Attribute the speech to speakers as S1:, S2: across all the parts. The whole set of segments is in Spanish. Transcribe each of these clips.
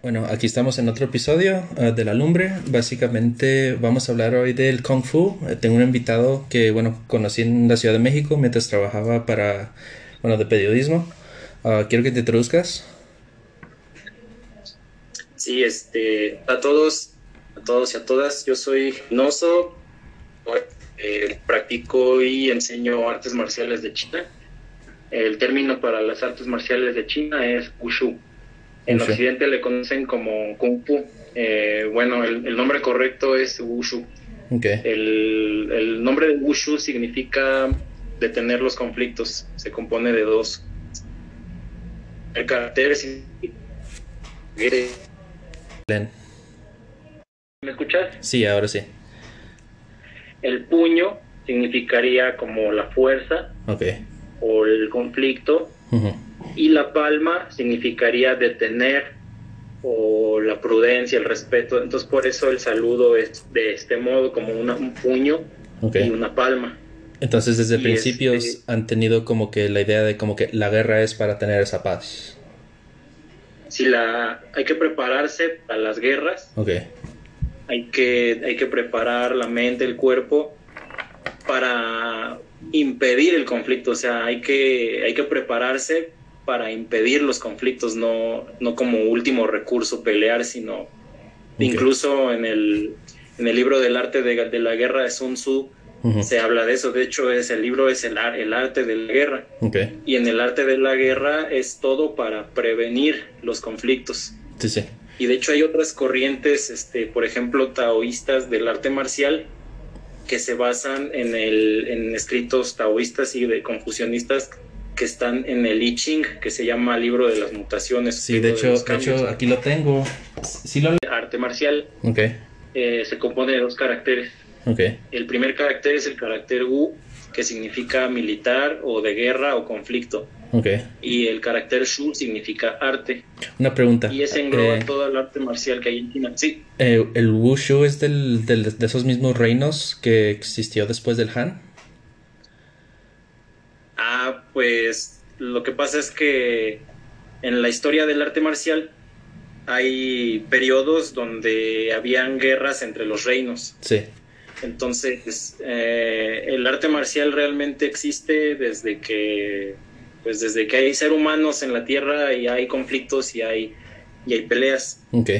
S1: Bueno, aquí estamos en otro episodio uh, de La Lumbre. Básicamente vamos a hablar hoy del Kung Fu. Eh, tengo un invitado que, bueno, conocí en la Ciudad de México mientras trabajaba para, bueno, de periodismo. Uh, quiero que te introduzcas.
S2: Sí, este, a todos, a todos y a todas, yo soy Noso, eh, practico y enseño artes marciales de China. El término para las artes marciales de China es Wushu. En Occidente le conocen como Kung Fu. Eh, bueno, el, nombre correcto es Wushu.
S1: Okay.
S2: El, el, nombre de Wushu significa detener los conflictos. Se compone de dos. El carácter. ¿Me escuchas?
S1: Sí, ahora sí.
S2: El puño significaría como la fuerza
S1: okay.
S2: o el conflicto y la palma significaría detener o la prudencia, el respeto. Entonces por eso el saludo es de este modo, como un puño y una palma.
S1: Entonces desde principios este han tenido como que la idea de como que la guerra es para tener esa paz.
S2: Si la hay que prepararse para las guerras. Hay que hay que preparar la mente, el cuerpo para impedir el conflicto, o sea, hay que hay que prepararse para impedir los conflictos, no, no como último recurso pelear, sino incluso en el, en el libro del arte de, la guerra de Sun Tzu se habla de eso, de hecho es el libro es el, el arte de la guerra. Y en el arte de la guerra es todo para prevenir los conflictos.
S1: Sí, sí.
S2: Y de hecho hay otras corrientes, este, por ejemplo, taoístas del arte marcial, que se basan en, el, en escritos taoístas y de confucionistas que están en el I Ching, que se llama Libro de las Mutaciones.
S1: Sí, de hecho, de, hecho aquí lo tengo. Sí lo...
S2: Arte marcial.
S1: Ok.
S2: Eh, se compone de dos caracteres.
S1: Ok.
S2: El primer carácter es el carácter Wu, que significa militar o de guerra o conflicto.
S1: Okay.
S2: Y el carácter Shu significa arte.
S1: Una pregunta.
S2: Y ese engloba eh, todo el arte marcial que hay en China. Sí.
S1: Eh, ¿El Wushu es del, del, de esos mismos reinos que existió después del Han?
S2: Ah, pues lo que pasa es que en la historia del arte marcial hay periodos donde habían guerras entre los reinos.
S1: Sí.
S2: Entonces, eh, el arte marcial realmente existe desde que, pues desde que hay seres humanos en la Tierra y hay conflictos y hay, y hay peleas.
S1: Ok.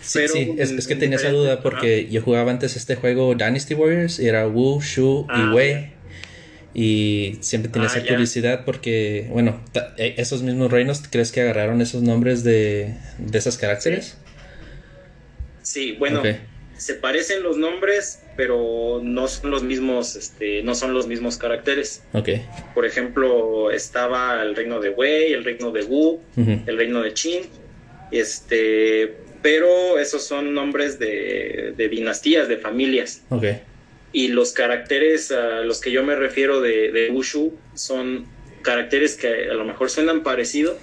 S1: Sí, sí. Es, que tenía esa duda porque yo jugaba antes este juego Dynasty Warriors y era Wu, Shu y ah, Wei. Y siempre tenía ah, esa curiosidad porque, bueno, e, esos mismos reinos, ¿crees que agarraron esos nombres de, de esos caracteres?
S2: Sí, bueno, se parecen los nombres, pero no son los mismos, este, no son los mismos caracteres.
S1: Okay.
S2: Por ejemplo, estaba el reino de Wei, el reino de Wu, el reino de Qin, este, pero esos son nombres de, de dinastías, de familias.
S1: Okay
S2: y los caracteres a los que yo me refiero de, de Wushu son caracteres que a lo mejor suenan parecido,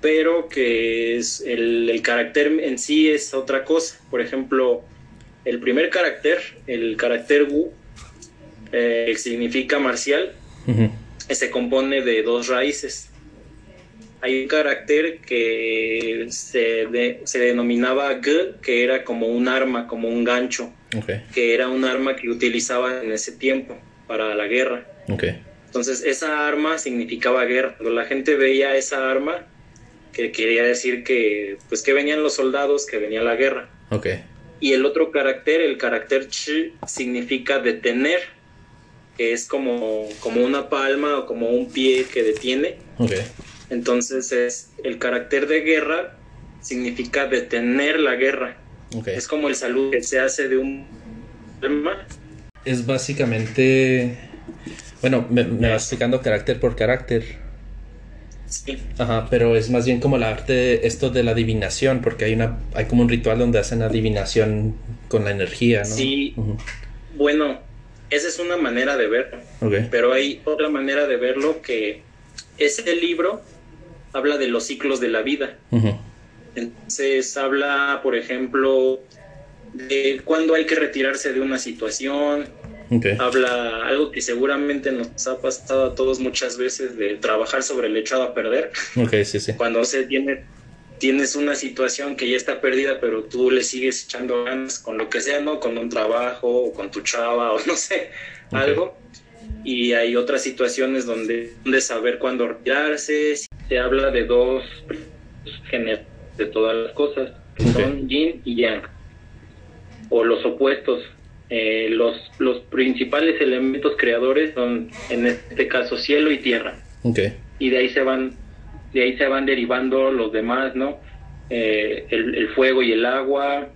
S2: pero que es el, el, carácter en sí es otra cosa. Por ejemplo, el primer carácter, el carácter Wu, eh, significa marcial, se compone de dos raíces. Hay un carácter que se, se denominaba G, que era como un arma, como un gancho que era un arma que utilizaban en ese tiempo para la guerra. Entonces esa arma significaba guerra. Cuando la gente veía esa arma, que quería decir que pues que venían los soldados, que venía la guerra. Y el otro carácter, el carácter ch, significa detener, que es como, como una palma o como un pie que detiene. Entonces es el carácter de guerra significa detener la guerra. Es como el saludo que se hace de un
S1: Es básicamente. Bueno, me, me vas explicando carácter por carácter.
S2: Sí.
S1: Ajá, pero es más bien como el arte, esto de la adivinación, porque hay una, hay como un ritual donde hacen adivinación con la energía, ¿no?
S2: Sí. Bueno, esa es una manera de verlo. Pero hay otra manera de verlo que ese libro habla de los ciclos de la vida. Entonces habla, por ejemplo, de cuándo hay que retirarse de una situación. Habla algo que seguramente nos ha pasado a todos muchas veces de trabajar sobre el echado a perder.
S1: Okay, sí, sí.
S2: Cuando se tiene tienes una situación que ya está perdida, pero tú le sigues echando ganas con lo que sea, ¿no? Con un trabajo o con tu chava o no sé, algo. Y hay otras situaciones donde de saber cuándo retirarse. Se habla de dos de todas las cosas, que son yin y yang, o los opuestos. Eh, los, los principales elementos creadores son, en este caso, cielo y tierra. Y de ahí se van de ahí se van derivando los demás, ¿no? Eh, el, fuego y el agua,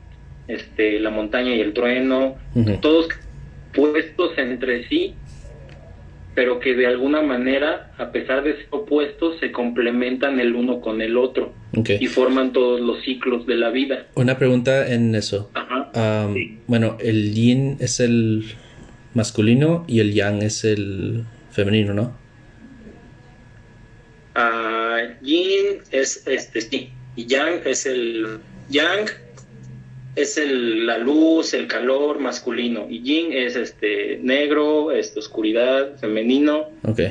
S2: este, la montaña y el trueno, todos puestos entre sí, pero que de alguna manera, a pesar de ser opuestos, se complementan el uno con el otro y forman todos los ciclos de la vida.
S1: Una pregunta en eso. Bueno, el yin es el masculino y el yang es el femenino, ¿no?
S2: yin es este sí, y yang es el yang es el, la luz, el calor masculino y yin es este negro, este oscuridad femenino,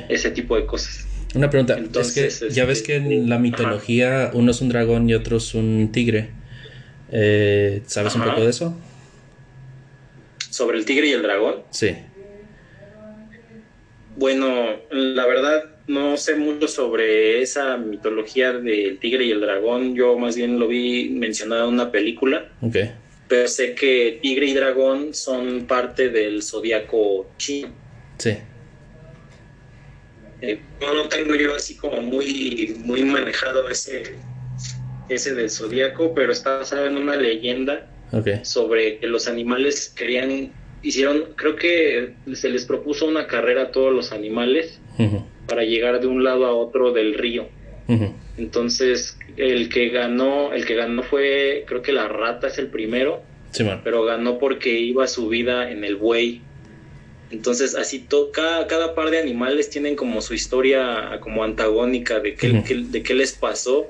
S2: ese tipo de cosas.
S1: Una pregunta, es que ya ves que en la mitología uno es un dragón y otro es un tigre. Eh, ¿Sabes un poco de eso?
S2: ¿Sobre el tigre y el dragón?
S1: Sí.
S2: Bueno, la verdad no sé mucho sobre esa mitología del tigre y el dragón. Yo más bien lo vi mencionado en una película.
S1: Okay.
S2: Pero sé que tigre y dragón son parte del zodiaco chino.
S1: Sí.
S2: Eh, no, tengo yo así como muy, muy manejado ese, ese del zodiaco, pero está basado en una leyenda sobre que los animales querían, hicieron, creo que se les propuso una carrera a todos los animales para llegar de un lado a otro del río. Entonces, el que ganó, el que ganó fue, creo que la rata es el primero, pero ganó porque iba su vida en el buey. Entonces, así cada, cada, par de animales tienen como su historia como antagónica de qué, de qué les pasó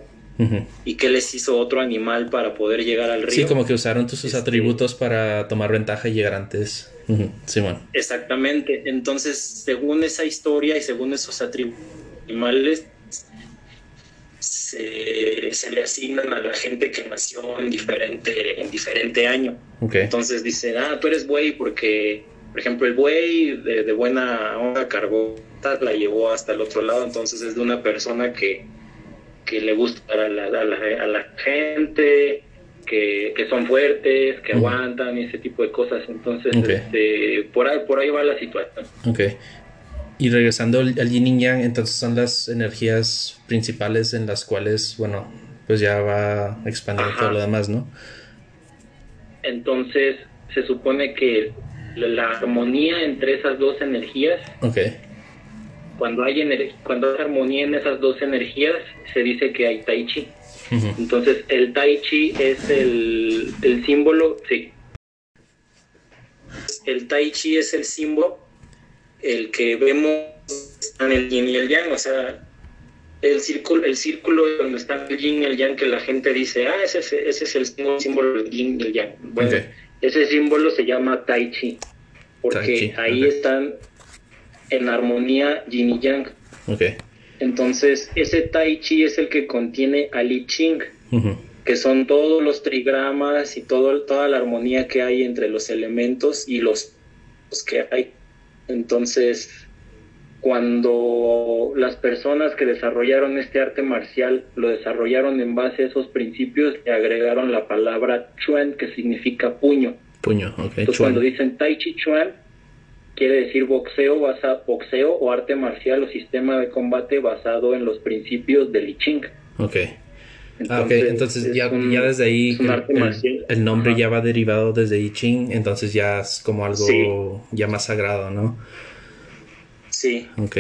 S2: y qué les hizo otro animal para poder llegar al río.
S1: Sí, como que usaron sus este, atributos para tomar ventaja y llegar antes. Simón.
S2: Exactamente. Entonces, según esa historia y según esos animales, se, le asignan a la gente que nació en diferente, en diferente año. Entonces dicen, ah, tú eres buey porque, por ejemplo, el buey de, buena onda cargó, la llevó hasta el otro lado, entonces es de una persona que, que le gusta a la, a la gente, que, son fuertes, que aguantan y ese tipo de cosas. Entonces, este, por, ahí, por ahí va la situación.
S1: Ok. Y regresando al, yin y yang, entonces son las energías principales en las cuales, bueno, pues ya va expandiendo todo lo demás, ¿no?
S2: Entonces, se supone que la armonía entre esas dos energías,
S1: okay.
S2: Cuando, hay cuando hay armonía en esas dos energías, se dice que hay tai chi. Entonces el tai chi es el, símbolo, sí. El tai chi es el símbolo, el que vemos en el yin y el yang, o sea, el círculo, el círculo donde está el yin y el yang que la gente dice, ah, ese, ese es el símbolo del yin y el yang. Bueno, ese símbolo se llama tai chi, porque ahí están en armonía yin y yang.
S1: Okay.
S2: Entonces, ese Tai Chi es el que contiene al I Ching, que son todos los trigramas y todo, toda la armonía que hay entre los elementos y los, que hay. Entonces, cuando las personas que desarrollaron este arte marcial lo desarrollaron en base a esos principios, le agregaron la palabra Chuan, que significa puño.
S1: Puño, ok.
S2: Entonces, cuando dicen Tai Chi Chuan, quiere decir boxeo, basa, boxeo o arte marcial o sistema de combate basado en los principios del I Ching.
S1: Ok. Ah, entonces, entonces ya, ya, desde ahí el, nombre ya va derivado desde I Ching, entonces ya es como algo ya más sagrado, ¿no?
S2: Sí.
S1: Ok.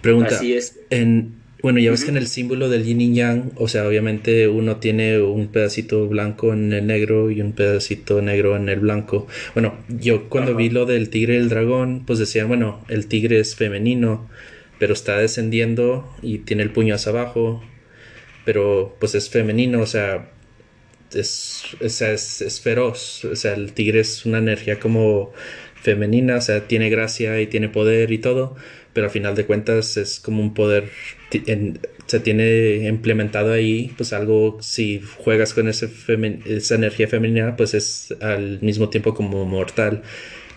S1: Pregunta.
S2: Así es.
S1: En, bueno, ya ves que en el símbolo del yin y yang, o sea, obviamente uno tiene un pedacito blanco en el negro y un pedacito negro en el blanco. Bueno, yo cuando vi lo del tigre y el dragón, pues decían, bueno, el tigre es femenino, pero está descendiendo y tiene el puño hacia abajo, pero pues es femenino, o sea, es, es, es feroz, o sea, el tigre es una energía como femenina, o sea, tiene gracia y tiene poder y todo, pero al final de cuentas es como un poder, se tiene implementado ahí, pues algo, si juegas con ese esa energía femenina, pues es al mismo tiempo como mortal.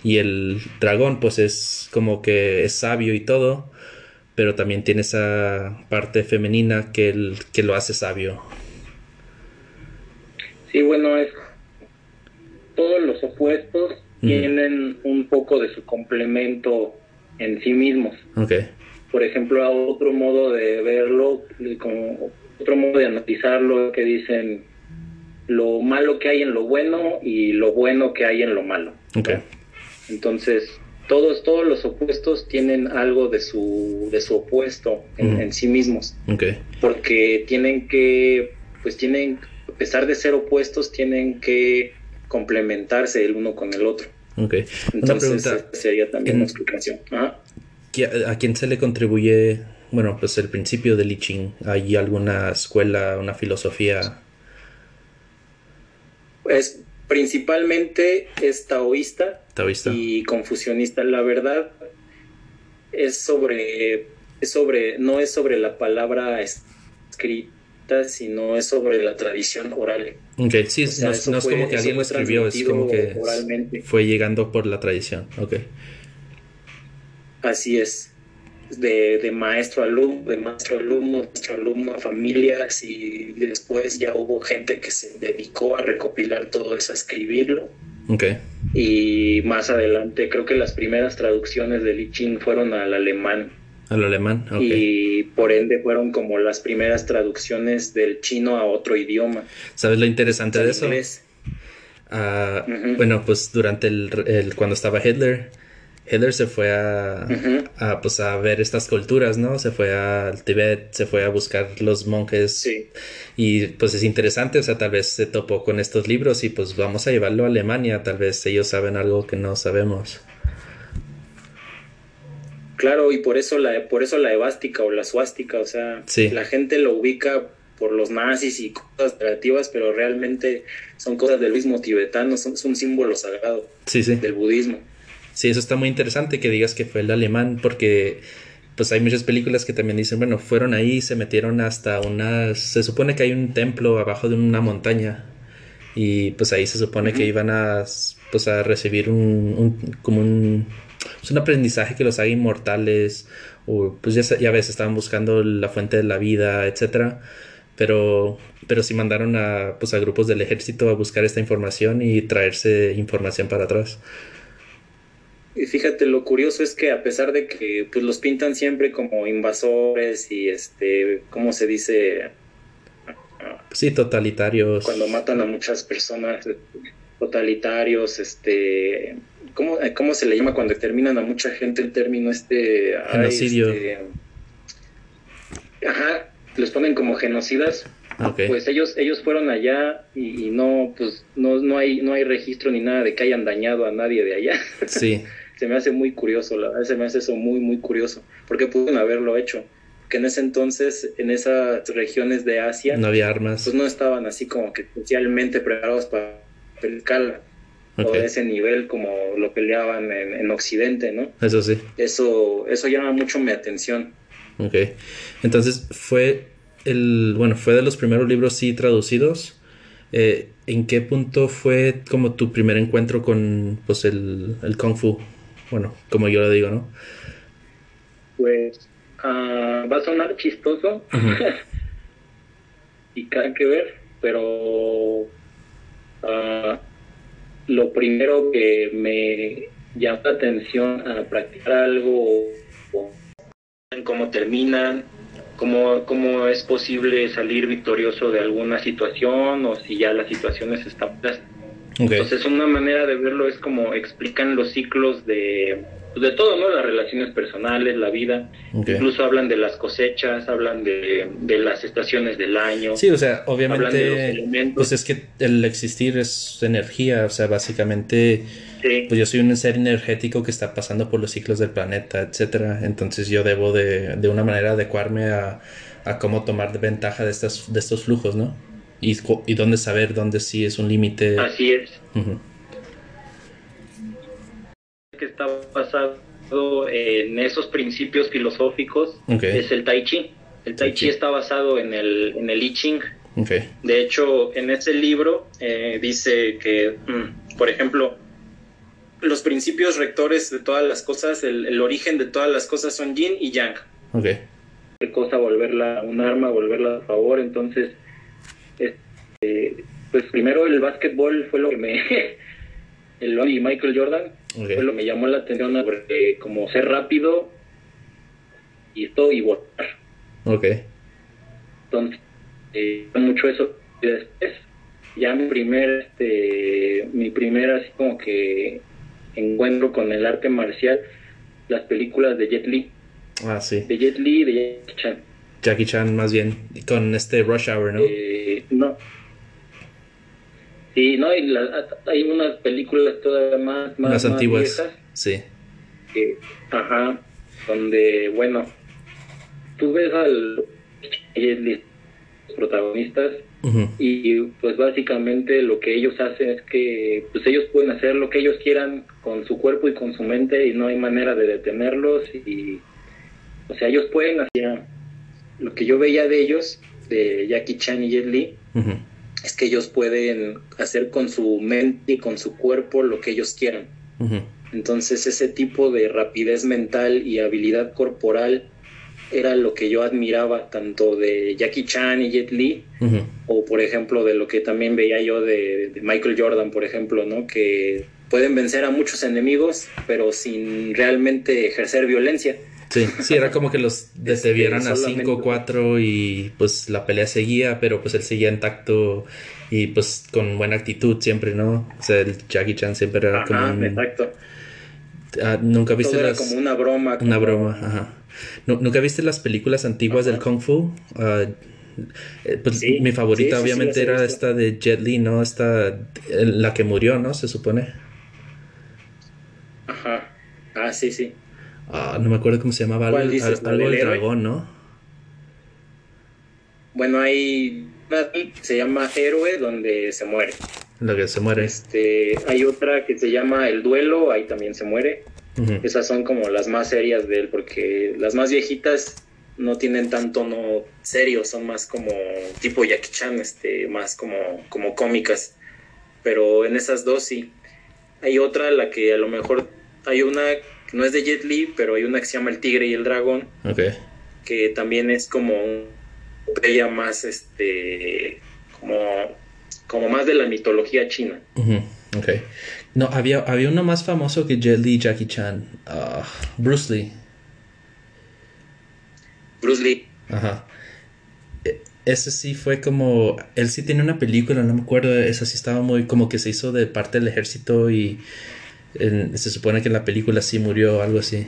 S1: Y el dragón, pues es como que es sabio y todo, pero también tiene esa parte femenina que, el, que lo hace sabio.
S2: Sí, bueno, es todos los opuestos tienen un poco de su complemento en sí mismos.
S1: Okay.
S2: Por ejemplo, a otro modo de verlo, como otro modo de analizarlo, que dicen lo malo que hay en lo bueno y lo bueno que hay en lo malo.
S1: Okay.
S2: Entonces, todos, todos los opuestos tienen algo de su, de su opuesto en, sí mismos.
S1: Okay.
S2: Porque tienen que, pues tienen, a pesar de ser opuestos, tienen que complementarse el uno con el otro.
S1: Ok.
S2: Entonces sería también una explicación.
S1: ¿A quién se le contribuye, bueno, pues el principio del I Ching? ¿Hay alguna escuela, una filosofía?
S2: Pues principalmente es taoísta,
S1: taoísta.
S2: y confucionista. La verdad es sobre, es sobre, no es sobre la palabra escrita sino es sobre la tradición oral.
S1: Ok, sí, no, es como que alguien lo escribió, es como que fue llegando por la tradición. Ok.
S2: Así es. De, de, maestro alumno, de maestro alumno, maestro alumno a familias y después ya hubo gente que se dedicó a recopilar todo eso, a escribirlo.
S1: Okay.
S2: Y más adelante creo que las primeras traducciones de Li Ching fueron al alemán.
S1: Al alemán,
S2: Y por ende fueron como las primeras traducciones del chino a otro idioma.
S1: ¿Sabes lo interesante de eso? Ah, bueno, pues durante el, cuando estaba Hitler, Hitler se fue a, pues a ver estas culturas, ¿no? Se fue al Tibet, se fue a buscar los monjes.
S2: Sí.
S1: Y pues es interesante, o sea, tal vez se topó con estos libros y pues vamos a llevarlo a Alemania, tal vez ellos saben algo que no sabemos.
S2: Claro, y por eso la, por eso la evástica o la suástica, o sea, la gente lo ubica por los nazis y cosas creativas, pero realmente son cosas del mismo tibetano, son, es un símbolo sagrado del budismo.
S1: Sí, eso está muy interesante que digas que fue el alemán, porque pues hay muchas películas que también dicen, bueno, fueron ahí, se metieron hasta unas, se supone que hay un templo abajo de una montaña y pues ahí se supone que iban a, pues a recibir un, un como un es un aprendizaje que los haga inmortales, o pues ya, ya ves, estaban buscando la fuente de la vida, etcétera, pero, pero sí mandaron a, pues, a grupos del ejército a buscar esta información y traerse información para atrás.
S2: Y fíjate, lo curioso es que a pesar de que pues, los pintan siempre como invasores y este, ¿cómo se dice?
S1: Sí, totalitarios.
S2: Cuando matan a muchas personas, totalitarios, este, ¿cómo, eh, ¿cómo se le llama cuando terminan a mucha gente el término este?
S1: Genocidio.
S2: Este, ajá, los ponen como genocidas. Pues ellos, ellos fueron allá y, no, pues no, no hay, no hay registro ni nada de que hayan dañado a nadie de allá.
S1: Sí.
S2: se me hace muy curioso, la verdad se me hace eso muy, muy curioso, porque pueden haberlo hecho. Que en ese entonces, en esas regiones de Asia,
S1: no había armas.
S2: Pues no estaban así como que especialmente preparados para o de ese nivel como lo peleaban en, Occidente, ¿no?
S1: Eso sí.
S2: Eso, eso llama mucho mi atención.
S1: Ok. Entonces fue el, bueno, fue de los primeros libros sí traducidos. Eh, ¿En qué punto fue como tu primer encuentro con pues el, el Kung Fu? Bueno, como yo lo digo, ¿no?
S2: Pues ah, va a sonar chistoso y cada que ver, pero uh, lo primero que me llama la atención a practicar algo, cómo terminan, cómo, cómo es posible salir victorioso de alguna situación o si ya las situaciones están... Entonces una manera de verlo es como explican los ciclos de pues, de todo, ¿no? Las relaciones personales, la vida. Incluso hablan de las cosechas, hablan de, las estaciones del año.
S1: Sí, o sea, obviamente, pues es que el existir es energía, o sea, básicamente, pues yo soy un ser energético que está pasando por los ciclos del planeta, etcétera. Entonces yo debo de, de una manera adecuarme a, a cómo tomar ventaja de, estas, de estos flujos, ¿no? Y, y dónde saber dónde sí es un límite.
S2: Así es. Basado en esos principios filosóficos es el Tai Chi. El Tai Chi está basado en el, en el I Ching. De hecho, en ese libro eh, dice que, mm, por ejemplo, los principios rectores de todas las cosas, el, origen de todas las cosas son yin y yang. Cosa volverla un arma, volverla a favor. Entonces, este, pues primero el básquetbol fue lo que me... el y Michael Jordan fue lo que me llamó la atención, porque como ser rápido y esto y votar.
S1: Ok.
S2: Entonces, eh, mucho eso. Y después, ya mi primer, este, mi primer así como que encuentro con el arte marcial, las películas de Jet Li.
S1: Ah, sí.
S2: De Jet Li y de Jackie Chan.
S1: Jackie Chan más bien, con este Rush Hour, ¿no?
S2: Eh, no. Sí, no, y hay unas películas todavía más, más,
S1: antiguas. sí.
S2: ajá, donde, bueno, tú ves al los protagonistas y pues básicamente lo que ellos hacen es que pues ellos pueden hacer lo que ellos quieran con su cuerpo y con su mente y no hay manera de detenerlos y o sea ellos pueden hacer lo que yo veía de ellos de Jackie Chan y Jet Li es que ellos pueden hacer con su mente y con su cuerpo lo que ellos quieran entonces ese tipo de rapidez mental y habilidad corporal era lo que yo admiraba tanto de Jackie Chan y Jet Li, o por ejemplo de lo que también veía yo de, Michael Jordan, por ejemplo, ¿no? Que pueden vencer a muchos enemigos, pero sin realmente ejercer violencia.
S1: Sí, sí, era como que los detuvieran a 5 4 y pues la pelea seguía, pero pues él seguía intacto y pues con buena actitud siempre, ¿no? O sea, el Jackie Chan siempre era como un...
S2: exacto.
S1: Ah, Nunca viste
S2: Todo era como una broma.
S1: Una broma, ajá. ¿Nunca viste las películas antiguas del Kung Fu? Ah, eh, pues mi favorita obviamente era esta de Jet Li, ¿no? Esta, la que murió, ¿no? Se supone.
S2: Ajá. Ah, sí, sí.
S1: Ah, no me acuerdo cómo se llamaba. Algo, algo del dragón, ¿no?
S2: Bueno, hay una que se llama Héroe, donde se muere.
S1: La que se muere.
S2: Este, hay otra que se llama El Duelo, ahí también se muere. Esas son como las más serias de él, porque las más viejitas no tienen tanto no serio, son más como tipo Jackie Chan, este, más como, como cómicas. Pero en esas dos sí. Hay otra, la que a lo mejor hay una que no es de Jet Li, pero hay una que se llama El Tigre y el Dragón. Que también es como ella más este como, como más de la mitología china.
S1: No, había, había uno más famoso que Jet Li Jackie Chan. Ah, Bruce Lee.
S2: Bruce Lee.
S1: Ajá. E, ese sí fue como. Él sí tiene una película, no me acuerdo. Esa sí estaba muy. Como que se hizo de parte del ejército y. se supone que en la película sí murió, algo así.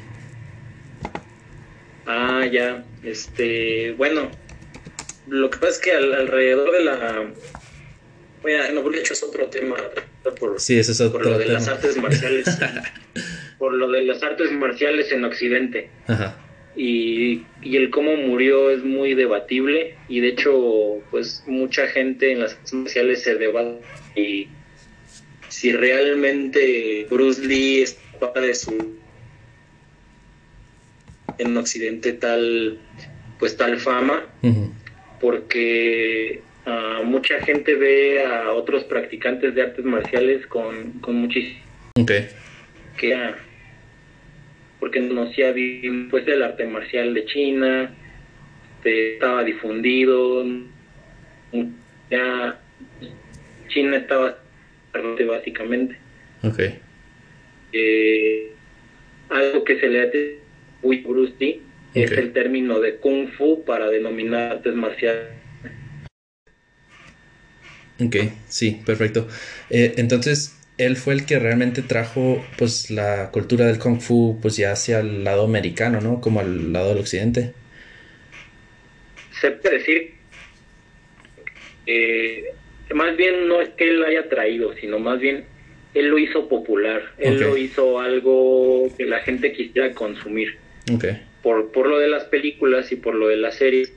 S2: Ah, ya. Este. Bueno. Lo que pasa es que alrededor de la bueno, no, porque hecho es otro tema. Por,
S1: sí, ese es otro
S2: por lo de las artes marciales. por lo de las artes marciales en Occidente.
S1: Ajá.
S2: Y, y, el cómo murió es muy debatible. Y de hecho, pues mucha gente en las artes marciales se debate y si realmente Bruce Lee es de su en Occidente tal pues tal fama porque mucha gente ve a otros practicantes de artes marciales con, con muchísimo. Que, porque conocía bien pues, el arte marcial de China, este, estaba difundido, ya China estaba básicamente. Eh, algo que se le hace muy Bruce es el término de Kung Fu para denominar artes marciales
S1: Ok, sí, perfecto. Eh, entonces, él fue el que realmente trajo pues la cultura del kung fu pues ya hacia el lado americano, ¿no? Como al lado del occidente.
S2: Se puede decir eh, más bien no es que él lo haya traído, sino más bien él lo hizo popular, él lo hizo algo que la gente quisiera consumir.
S1: Okay.
S2: Por, por lo de las películas y por lo de las series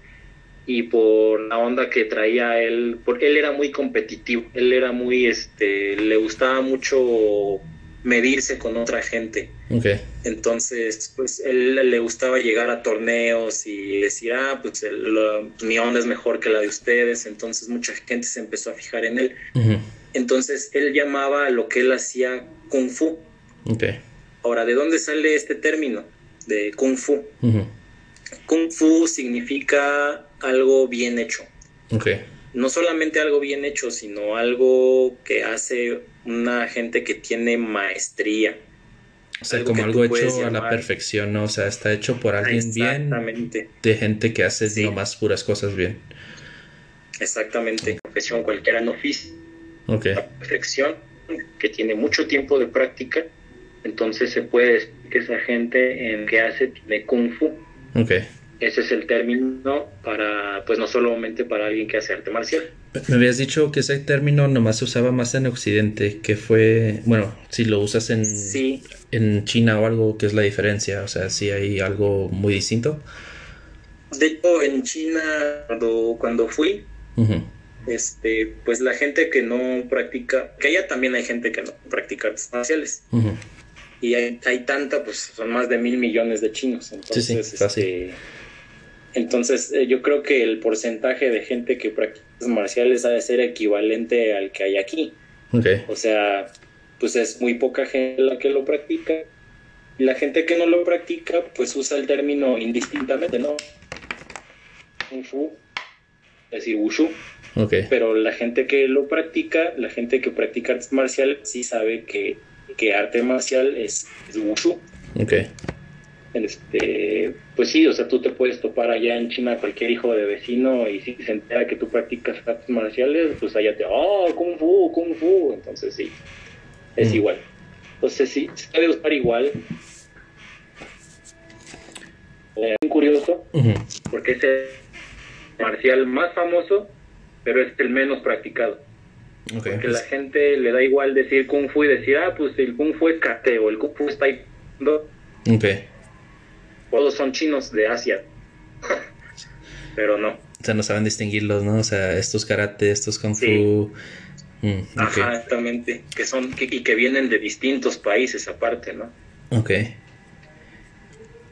S2: y por la onda que traía él, porque él era muy competitivo, él era muy, este, le gustaba mucho medirse con otra gente.
S1: Okay.
S2: Entonces, pues él le gustaba llegar a torneos y decir, ah, pues mi onda es mejor que la de ustedes. Entonces mucha gente se empezó a fijar en él. Entonces él llamaba a lo que él hacía kung fu.
S1: Okay.
S2: Ahora, ¿de dónde sale este término de kung fu? Kung fu significa algo bien hecho.
S1: Okay.
S2: No solamente algo bien hecho, sino algo que hace una gente que tiene maestría.
S1: O sea, como algo hecho a la perfección, ¿no? O sea, está hecho por alguien bien. De gente que hace nomás puras cosas bien.
S2: Exactamente. Profesión cualquiera no.
S1: Ok.
S2: La perfección, que tiene mucho tiempo de práctica. Entonces se puede decir que esa gente en que hace de kung fu.
S1: Ok.
S2: Ese es el término para, pues no solamente para alguien que hace arte marcial.
S1: Me habías dicho que ese término nomás se usaba más en Occidente, que fue, bueno, si lo usas en, en China o algo, ¿qué es la diferencia? O sea, si hay algo muy distinto.
S2: De hecho, en China, cuando, cuando fui, este, pues la gente que no practica, que allá también hay gente que no practica artes marciales. Y hay, hay, tanta, pues son más de mil millones de chinos. Entonces, sí, sí, este, entonces, eh, yo creo que el porcentaje de gente que practica marciales ha de ser equivalente al que hay aquí. O sea, pues es muy poca gente la que lo practica. Y la gente que no lo practica, pues usa el término indistintamente, ¿no? Kung Fu, es decir, Wushu. Pero la gente que lo practica, la gente que practica artes marciales, sí sabe que, que arte marcial es, es Wushu.
S1: Okay.
S2: Este, pues sí, o sea, tú te puedes topar allá en China cualquier hijo de vecino y si se entera que tú practicas artes marciales, pues allá te, oh, kung fu, kung fu, entonces sí, es mm. igual. Entonces sí, se puede usar igual. Es muy curioso, porque es el marcial más famoso, pero es el menos practicado. Porque la gente le da igual decir kung fu y decir, ah, pues el kung fu es kate o el kung fu es taekwondo.
S1: Okay
S2: todos son chinos de Asia. Pero no.
S1: O sea, no saben distinguirlos, ¿no? O sea, estos karate, estos kung fu.
S2: Mm, exactamente. Que son, y que vienen de distintos países aparte, ¿no?
S1: Ok.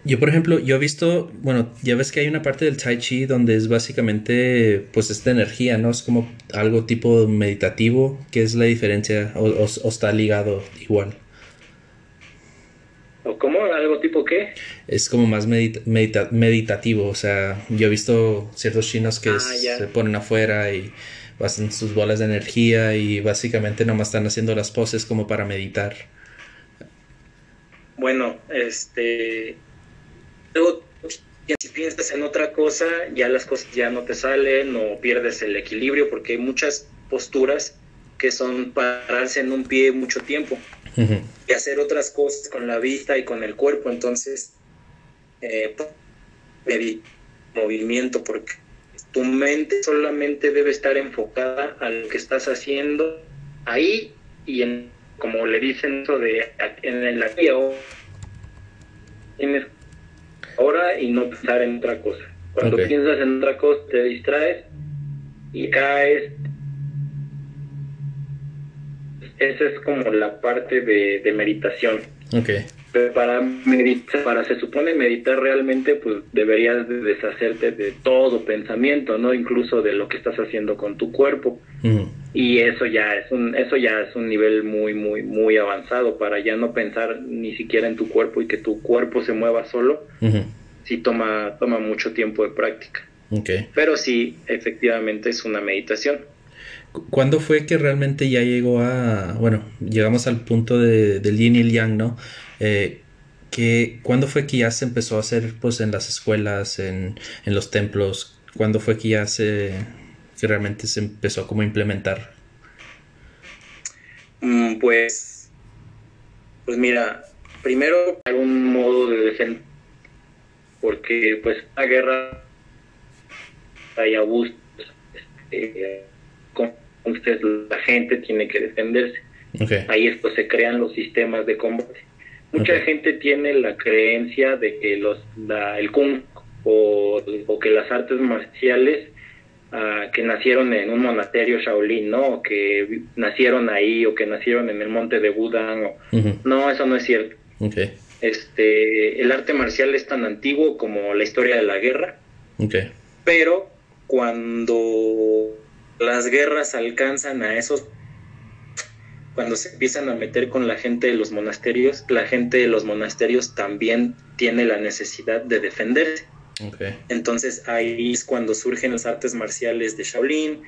S1: Yo, por ejemplo, yo he visto, bueno, ya ves que hay una parte del Tai Chi donde es básicamente, pues, esta energía, ¿no? Es como algo tipo meditativo. ¿Qué es la diferencia? o está ligado igual?
S2: ¿O cómo? ¿Algo tipo qué?
S1: Es como más meditativo, o sea, yo he visto ciertos chinos que ah, se ponen afuera y hacen sus bolas de energía y básicamente nomás están haciendo las poses como para meditar.
S2: Bueno, este... Luego, si piensas en otra cosa, ya las cosas ya no te salen o pierdes el equilibrio porque hay muchas posturas que son pararse en un pie mucho tiempo y hacer otras cosas con la vista y con el cuerpo. Entonces, eh, movimiento, porque tu mente solamente debe estar enfocada a lo que estás haciendo ahí y en, como le dicen eso de en el aquí ahora y no pensar en otra cosa. Cuando piensas en otra cosa te distraes y caes esa es como la parte de, meditación.
S1: Okay.
S2: Pero para meditar, para se supone meditar realmente, pues deberías deshacerte de todo pensamiento, ¿no? Incluso de lo que estás haciendo con tu cuerpo. Y eso ya es un, eso ya es un nivel muy, muy, muy avanzado para ya no pensar ni siquiera en tu cuerpo y que tu cuerpo se mueva solo. Sí toma, toma mucho tiempo de práctica.
S1: Okay.
S2: Pero sí, efectivamente es una meditación.
S1: ¿Cuándo fue que realmente ya llegó a, bueno, llegamos al punto de, del yin y el yang, ¿no? Eh, ¿Cuándo fue que ya se empezó a hacer pues en las escuelas, en, en los templos? ¿Cuándo fue que ya se, que realmente se empezó a como implementar?
S2: Mm, pues, pues mira, primero algún modo de defensa, porque pues la guerra hay abusos, este, entonces la gente tiene que defenderse. Ahí es se crean los sistemas de combate. Mucha gente tiene la creencia de que los el kung o, que las artes marciales que nacieron en un monasterio Shaolin, ¿no? O que nacieron ahí o que nacieron en el monte de Buda. No, eso no es cierto. Este, el arte marcial es tan antiguo como la historia de la guerra. Pero cuando las guerras alcanzan a esos cuando se empiezan a meter con la gente de los monasterios, la gente de los monasterios también tiene la necesidad de defenderse. Entonces ahí es cuando surgen las artes marciales de Shaolin,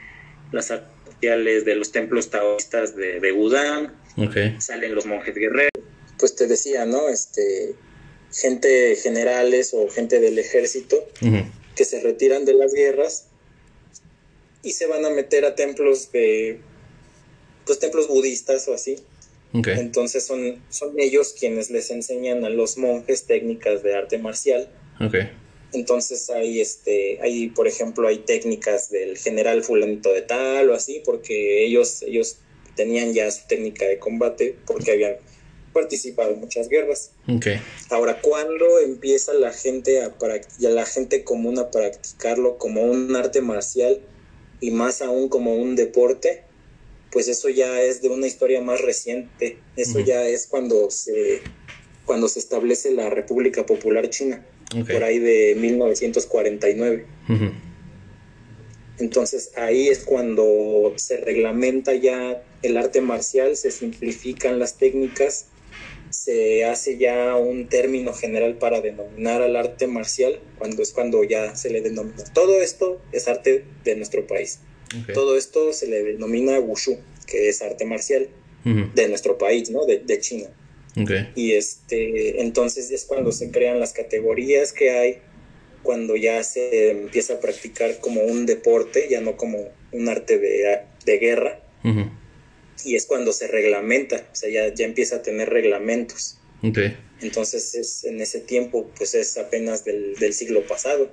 S2: las artes marciales de los templos taoístas de, de salen los monjes guerreros. Pues te decía, ¿no? Este, gente generales o gente del ejército que se retiran de las guerras y se van a meter a templos de, pues templos budistas o así. Entonces son, son ellos quienes les enseñan a los monjes técnicas de arte marcial. Entonces hay, este, hay, por ejemplo, hay técnicas del general fulanito de tal o así, porque ellos, ellos tenían ya su técnica de combate, porque habían participado en muchas guerras. Ahora, ¿cuándo empieza la gente a la gente común a practicarlo como un arte marcial y más aún como un deporte? Pues eso ya es de una historia más reciente. Eso ya es cuando se cuando se establece la República Popular China por ahí de 1949. Entonces ahí es cuando se reglamenta ya el arte marcial, se simplifican las técnicas, se hace ya un término general para denominar al arte marcial, cuando es cuando ya se le denomina. Todo esto es arte de nuestro país. Todo esto se le denomina wushu, que es arte marcial de nuestro país, ¿no? de China. Y este, entonces es cuando se crean las categorías que hay, cuando ya se empieza a practicar como un deporte, ya no como un arte de, guerra. Y es cuando se reglamenta, o sea, ya, ya empieza a tener reglamentos. Entonces es en ese tiempo, pues es apenas del, siglo pasado.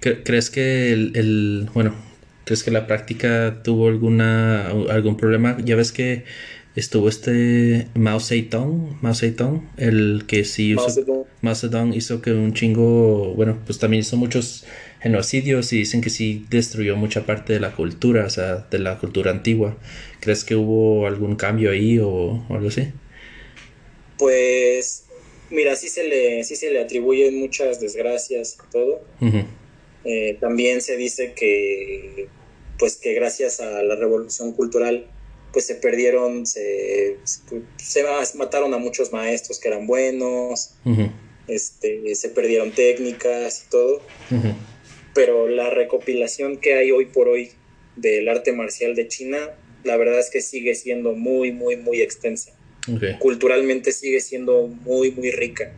S1: ¿Crees que el, el, bueno, crees que la práctica tuvo alguna algún problema? Ya ves que estuvo este Mao Zedong, Mao Zedong, el que sí hizo, Mao Zedong. hizo que un chingo, bueno, pues también hizo muchos genocidios y dicen que sí destruyó mucha parte de la cultura, o sea, de la cultura antigua. ¿Crees que hubo algún cambio ahí o, algo así?
S2: Pues, mira, sí se le, sí se le atribuyen muchas desgracias y todo. Eh, también se dice que, pues que gracias a la revolución cultural pues se perdieron, se, se mataron a muchos maestros que eran buenos, este, se perdieron técnicas y todo. Pero la recopilación que hay hoy por hoy del arte marcial de China, la verdad es que sigue siendo muy, muy, muy extensa. Culturalmente sigue siendo muy, muy rica.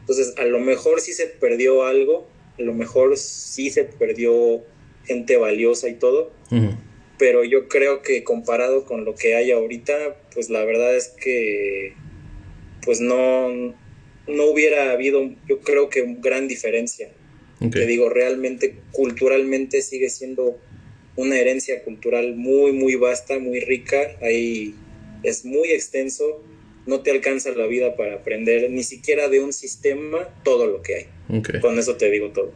S2: Entonces, a lo mejor sí se perdió algo, a lo mejor sí se perdió gente valiosa y todo, pero yo creo que comparado con lo que hay ahorita, pues la verdad es que pues no, no hubiera habido, yo creo que gran diferencia. Te digo, realmente culturalmente sigue siendo una herencia cultural muy, muy vasta, muy rica, ahí es muy extenso, no te alcanza la vida para aprender ni siquiera de un sistema todo lo que hay. Con eso te digo todo.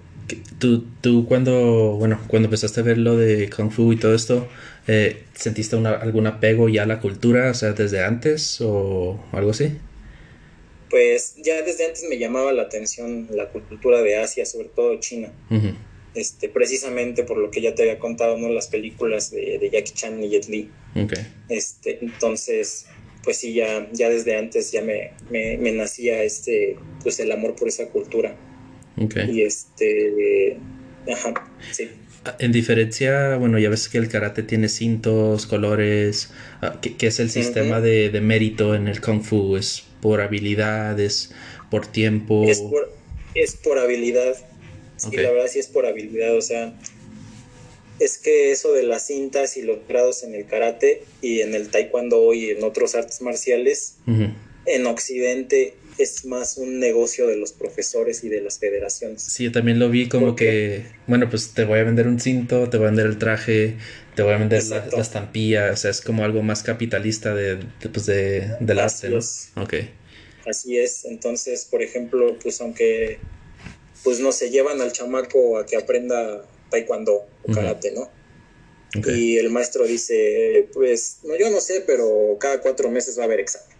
S1: Tú, tú cuando, bueno, cuando empezaste a ver lo de Kung Fu y todo esto, eh, ¿sentiste algún apego ya a la cultura, o sea, desde antes o algo así?
S2: Pues ya desde antes me llamaba la atención la cultura de Asia, sobre todo China. este, precisamente por lo que ya te había contado, ¿no? Las películas de, Jackie Chan y Jet Li. Este, entonces, pues sí, ya, ya desde antes ya me, me nacía este, pues el amor por esa cultura. Y este, ajá, sí.
S1: En diferencia, bueno, ya ves que el karate tiene cintos, colores, ah, ¿qué, es el sistema de, mérito en el kung fu? ¿Es por habilidad? ¿Es por tiempo?
S2: Es por, es por habilidad. Sí, la verdad sí es por habilidad, o sea, es que eso de las cintas y los grados en el karate y en el taekwondo y en otros artes marciales, en Occidente es más un negocio de los profesores y de las federaciones.
S1: Sí, yo también lo vi como que, bueno, pues te voy a vender un cinto, te voy a vender el traje, te voy a vender la, estampilla, o sea, es como algo más capitalista de, de, pues de, del arte, ¿no? Ok.
S2: Así es, entonces, por ejemplo, pues aunque, pues no se llevan al chamaco a que aprenda taekwondo o karate, ¿no? Y el maestro dice, pues, no, yo no sé, pero cada cuatro meses va a haber examen.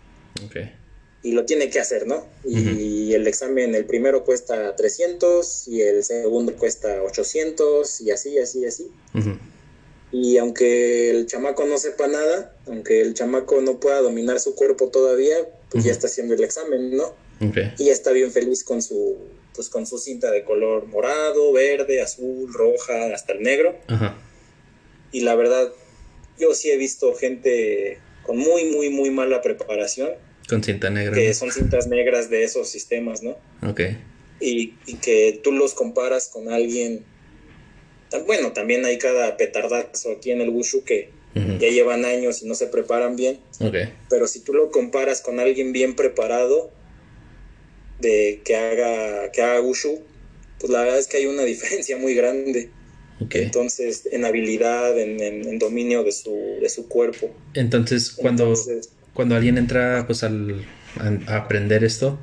S2: Y lo tiene que hacer, ¿no? Y el examen, el primero cuesta 300 y el segundo cuesta 800 y así, así, así. Y aunque el chamaco no sepa nada, aunque el chamaco no pueda dominar su cuerpo todavía, pues ya está haciendo el examen, ¿no? Y ya está bien feliz con su, pues con su cinta de color morado, verde, azul, roja, hasta el negro. Y la verdad, yo sí he visto gente con muy, muy, muy mala preparación.
S1: Con cinta negra.
S2: Que son cintas negras de esos sistemas, ¿no?
S1: Ok.
S2: Y, y que tú los comparas con alguien. Bueno, también hay cada petardazo aquí en el Wushu que ya llevan años y no se preparan bien.
S1: Okay.
S2: Pero si tú lo comparas con alguien bien preparado, de que haga, que haga Wushu, pues la verdad es que hay una diferencia muy grande. Entonces, en habilidad, en, dominio de su, de su cuerpo.
S1: Entonces, cuando, cuando alguien entra pues al, a, aprender esto,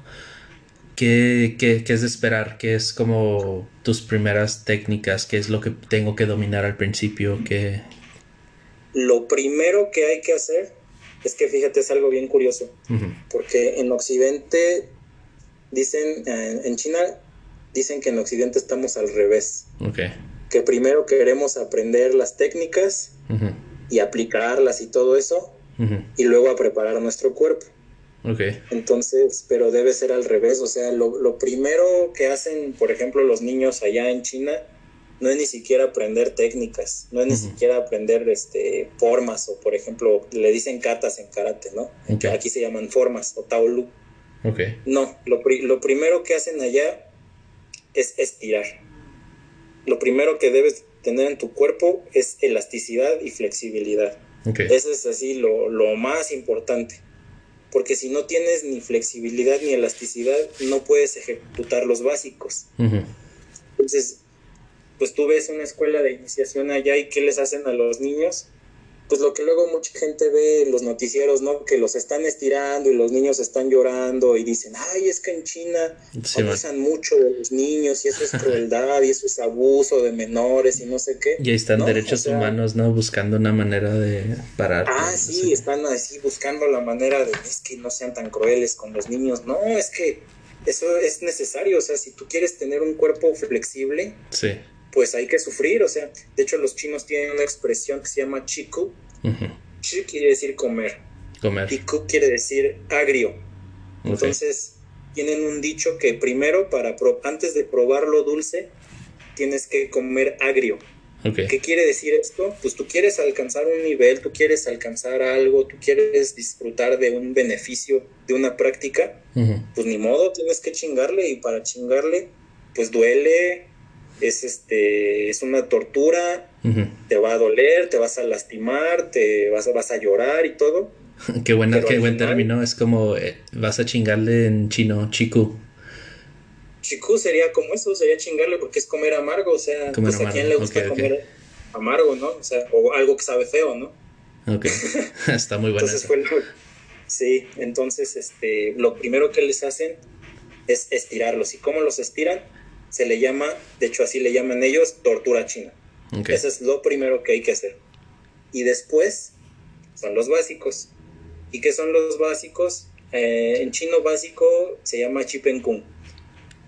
S1: ¿qué, ¿qué, qué, es de esperar? ¿Qué es como tus primeras técnicas? ¿Qué es lo que tengo que dominar al principio? ¿Qué...
S2: Lo primero que hay que hacer es que fíjate, es algo bien curioso, porque en Occidente dicen, eh, en China dicen que en Occidente estamos al revés.
S1: Okay
S2: que primero queremos aprender las técnicas y aplicarlas y todo eso, y luego a preparar nuestro cuerpo.
S1: Okay.
S2: Entonces, pero debe ser al revés, o sea, lo, primero que hacen, por ejemplo, los niños allá en China, no es ni siquiera aprender técnicas, no es ni siquiera aprender este, formas, o por ejemplo, le dicen katas en karate, ¿no? Aquí se llaman formas o taolu.
S1: Okay.
S2: No, lo, lo primero que hacen allá es estirar lo primero que debes tener en tu cuerpo es elasticidad y flexibilidad. Eso es así lo, más importante. Porque si no tienes ni flexibilidad ni elasticidad, no puedes ejecutar los básicos. Entonces, pues tú ves una escuela de iniciación allá y ¿qué les hacen a los niños? Pues lo que luego mucha gente ve en los noticieros, ¿no? Que los están estirando y los niños están llorando y dicen, ay, es que en China sí, abusan mucho de los niños y eso es crueldad y eso es abuso de menores y no sé qué.
S1: Y ahí están derechos humanos, ¿no? Buscando una manera de parar.
S2: Ah, sí, están así buscando la manera de, es que no sean tan crueles con los niños. No, es que eso es necesario, o sea, si tú quieres tener un cuerpo flexible,
S1: sí
S2: pues hay que sufrir, o sea, de hecho los chinos tienen una expresión que se llama chiku. Chi quiere decir comer.
S1: Comer.
S2: Y ku quiere decir agrio. Entonces, tienen un dicho que primero, para antes de probar lo dulce, tienes que comer agrio. ¿Qué quiere decir esto? Pues tú quieres alcanzar un nivel, tú quieres alcanzar algo, tú quieres disfrutar de un beneficio de una práctica, pues ni modo, tienes que chingarle y para chingarle, pues duele, es este es una tortura, te va a doler, te vas a lastimar, te vas a, vas a llorar y todo.
S1: qué buena, qué buen término, es como eh, vas a chingarle en chino, chiku.
S2: Chiku sería como eso, sería chingarle porque es comer amargo, o sea, pues a quién le gusta comer amargo, ¿no? O sea, o algo que sabe feo, ¿no?
S1: Ok, está muy bueno.
S2: sí, entonces este, lo primero que les hacen es estirarlos. ¿Y cómo los estiran? Se le llama, de hecho así le llaman ellos, tortura china. Eso es lo primero que hay que hacer. Y después son los básicos. ¿Y qué son los básicos? Eh, en chino básico se llama Chipen Kung.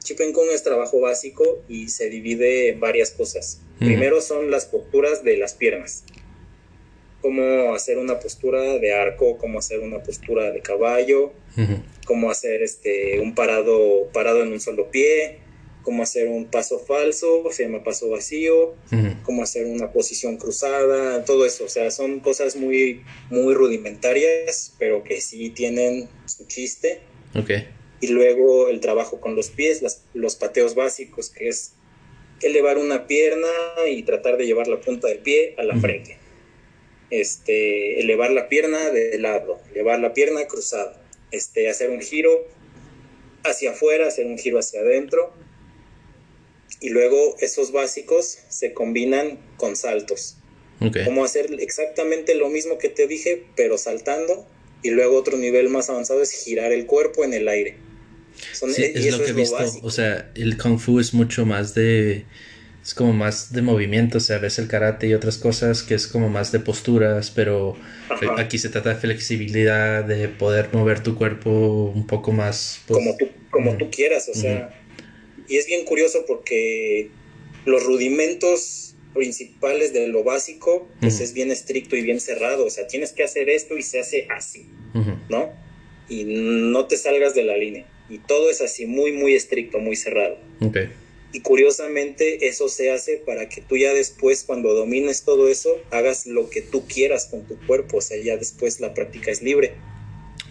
S2: Chipen Kung es trabajo básico y se divide en varias cosas. Primero son las posturas de las piernas. Cómo hacer una postura de arco, cómo hacer una postura de caballo, cómo hacer este un parado parado en un solo pie, cómo hacer un paso falso, se llama paso vacío, cómo hacer una posición cruzada, todo eso, o sea, son cosas muy, muy rudimentarias, pero que sí tienen su chiste.
S1: Okay.
S2: Y luego el trabajo con los pies, los pateos básicos, que es elevar una pierna y tratar de llevar la punta del pie a la frente. Este, elevar la pierna de lado, elevar la pierna cruzada, este, hacer un giro hacia afuera, hacer un giro hacia adentro, y luego esos básicos se combinan con saltos. Como hacer exactamente lo mismo que te dije, pero saltando. Y luego otro nivel más avanzado es girar el cuerpo en el aire.
S1: sí, es lo que he visto. O sea, el kung fu es mucho más de es como más de movimiento, o sea, ves el karate y otras cosas que es como más de posturas, pero aquí se trata de flexibilidad, de poder mover tu cuerpo un poco más.
S2: Pues, como tú, como tú quieras, o sea. Y es bien curioso porque los rudimentos principales de lo básico, pues es bien estricto y bien cerrado, o sea, tienes que hacer esto y se hace así, ¿no? Y no te salgas de la línea. Y todo es así, muy, muy estricto, muy cerrado.
S1: Okay.
S2: Y curiosamente eso se hace para que tú ya después, cuando domines todo eso, hagas lo que tú quieras con tu cuerpo, o sea, ya después la práctica es libre.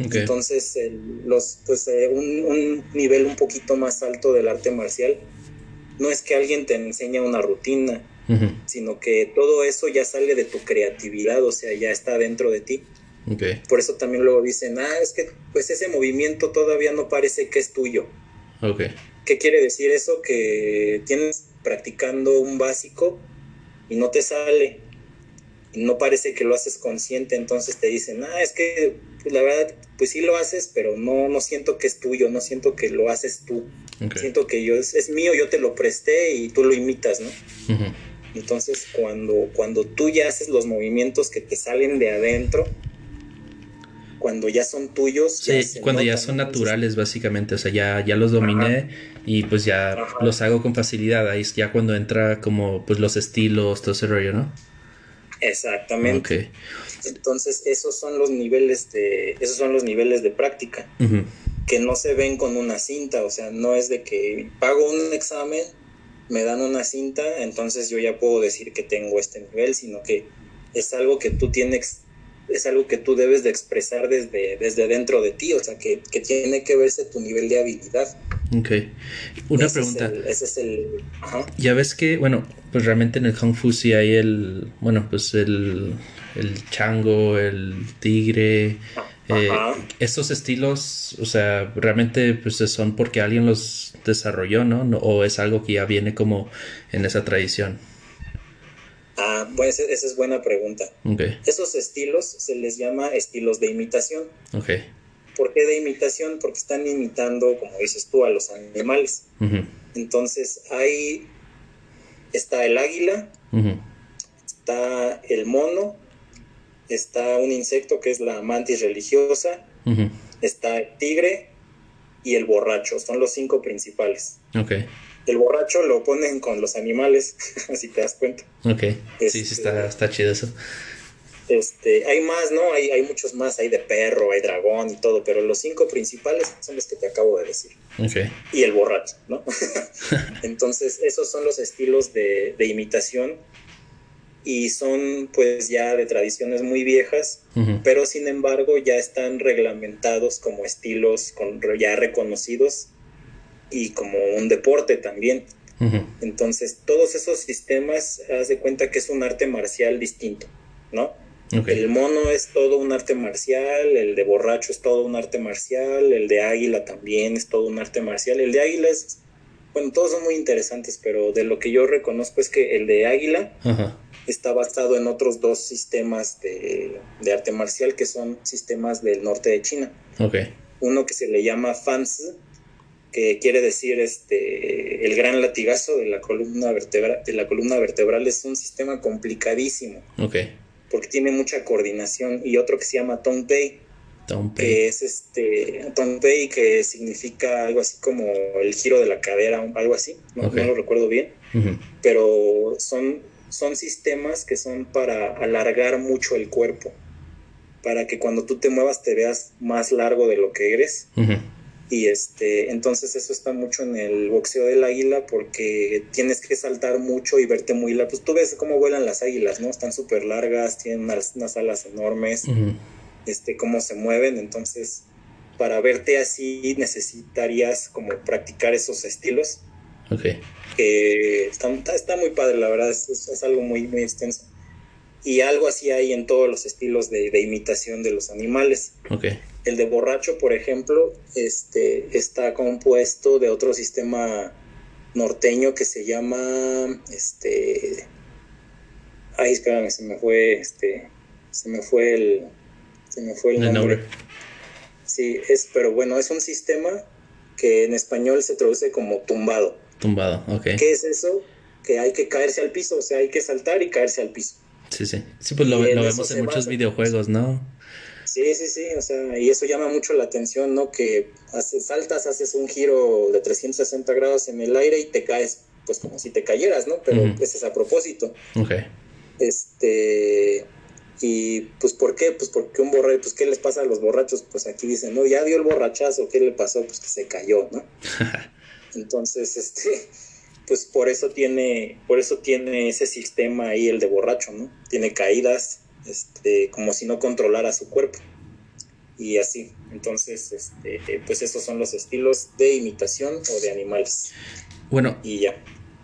S2: Entonces, los, pues, eh, un, nivel un poquito más alto del arte marcial no es que alguien te enseñe una rutina, sino que todo eso ya sale de tu creatividad, o sea, ya está dentro de ti. Por eso también luego dicen, ah, es que pues ese movimiento todavía no parece que es tuyo.
S1: Okay.
S2: ¿Qué quiere decir eso? Que tienes practicando un básico y no te sale. Y no parece que lo haces consciente, entonces te dicen, ah, es que pues, la verdad, pues sí lo haces, pero no, no siento que es tuyo, no siento que lo haces tú. Siento que yo es, mío, yo te lo presté y tú lo imitas, ¿no? Entonces, cuando, cuando tú ya haces los movimientos que te salen de adentro, cuando ya son tuyos.
S1: Sí, cuando ya son naturales, básicamente. O sea, ya, ya los dominé y pues ya los hago con facilidad. Ahí es ya cuando entra como pues los estilos, todo ese rollo, ¿no?
S2: Exactamente. Entonces, esos son los niveles de, esos son los niveles de práctica. Que no se ven con una cinta. O sea, no es de que pago un examen, me dan una cinta, entonces yo ya puedo decir que tengo este nivel, sino que es algo que tú tienes es algo que tú debes de expresar desde, desde dentro de ti, o sea, que, tiene que verse tu nivel de habilidad.
S1: Ok. Una pregunta.
S2: ese es el...
S1: Ya ves que, bueno, pues realmente en el Kung Fu sí hay el, bueno, pues el, el chango, el tigre. Eh, estos estilos, o sea, realmente pues son porque alguien los desarrolló, ¿no? ¿O es algo que ya viene como en esa tradición?
S2: Ah, pues esa es buena pregunta. Esos estilos se les llama estilos de imitación.
S1: Okay.
S2: ¿Por qué de imitación? Porque están imitando, como dices tú, a los animales. Entonces, ahí está el águila, está el mono, está un insecto que es la mantis religiosa, está el tigre y el borracho. Son los cinco principales.
S1: Okay
S2: el borracho lo ponen con los animales, si te das cuenta.
S1: Ok, sí, sí, está, este, está chido eso.
S2: Este, hay más, ¿no? Hay, hay muchos más, hay de perro, hay dragón y todo, pero los cinco principales son los que te acabo de decir.
S1: Okay.
S2: Y el borracho, ¿no? Entonces, esos son los estilos de, imitación y son pues ya de tradiciones muy viejas, pero sin embargo ya están reglamentados como estilos con, ya reconocidos y como un deporte también. Entonces, todos esos sistemas, haz de cuenta que es un arte marcial distinto, ¿no? El mono es todo un arte marcial, el de borracho es todo un arte marcial, el de águila también es todo un arte marcial. El de águila es, bueno, todos son muy interesantes, pero de lo que yo reconozco es que el de águila está basado en otros dos sistemas de, de, arte marcial que son sistemas del norte de China. Uno que se le llama Fans, que quiere decir este el gran latigazo de la columna vertebral de la columna vertebral es un sistema complicadísimo
S1: okay.
S2: Porque tiene mucha coordinación y otro que se llama Tong Pei que es este que significa algo así como el giro de la cadera algo así no, lo recuerdo bien pero son son sistemas que son para alargar mucho el cuerpo para que cuando tú te muevas te veas más largo de lo que eres y este, entonces eso está mucho en el boxeo del águila porque tienes que saltar mucho y verte muy largo. Pues tú ves cómo vuelan las águilas, ¿no? Están súper largas, tienen unas, alas enormes, este, cómo se mueven. Entonces, para verte así necesitarías como practicar esos estilos.
S1: Ok.
S2: Que está, está, muy padre, la verdad, es, es, algo muy, muy extenso. Y algo así hay en todos los estilos de, de imitación de los animales.
S1: Ok.
S2: El de borracho, por ejemplo, este, está compuesto de otro sistema norteño que se llama, este, ay, espérame, se me fue, este, se me fue el, se me fue el nombre. Sí, es, pero bueno, es un sistema que en español se traduce como tumbado.
S1: Tumbado, ok.
S2: ¿Qué es eso? que hay que caerse al piso, o sea, hay que saltar y caerse al piso.
S1: Sí, sí. Sí, pues lo, vemos en muchos videojuegos, ¿no?
S2: Sí, sí, sí, o sea, y eso llama mucho la atención, ¿no? Que haces, saltas, haces un giro de 360 grados en el aire y te caes, pues como si te cayeras, ¿no? Pero ese es a propósito.
S1: Ok.
S2: Este, y pues ¿por qué? Pues porque un borracho, pues ¿qué les pasa a los borrachos? Pues aquí dicen, no, ya dio el borrachazo, ¿qué le pasó? Pues que se cayó, ¿no? Entonces, este, pues por eso tiene, por eso tiene ese sistema ahí el de borracho, ¿no? Tiene caídas, este, como si no controlara su cuerpo. Y así. Entonces, este, pues esos son los estilos de imitación o de animales.
S1: Bueno.
S2: Y ya.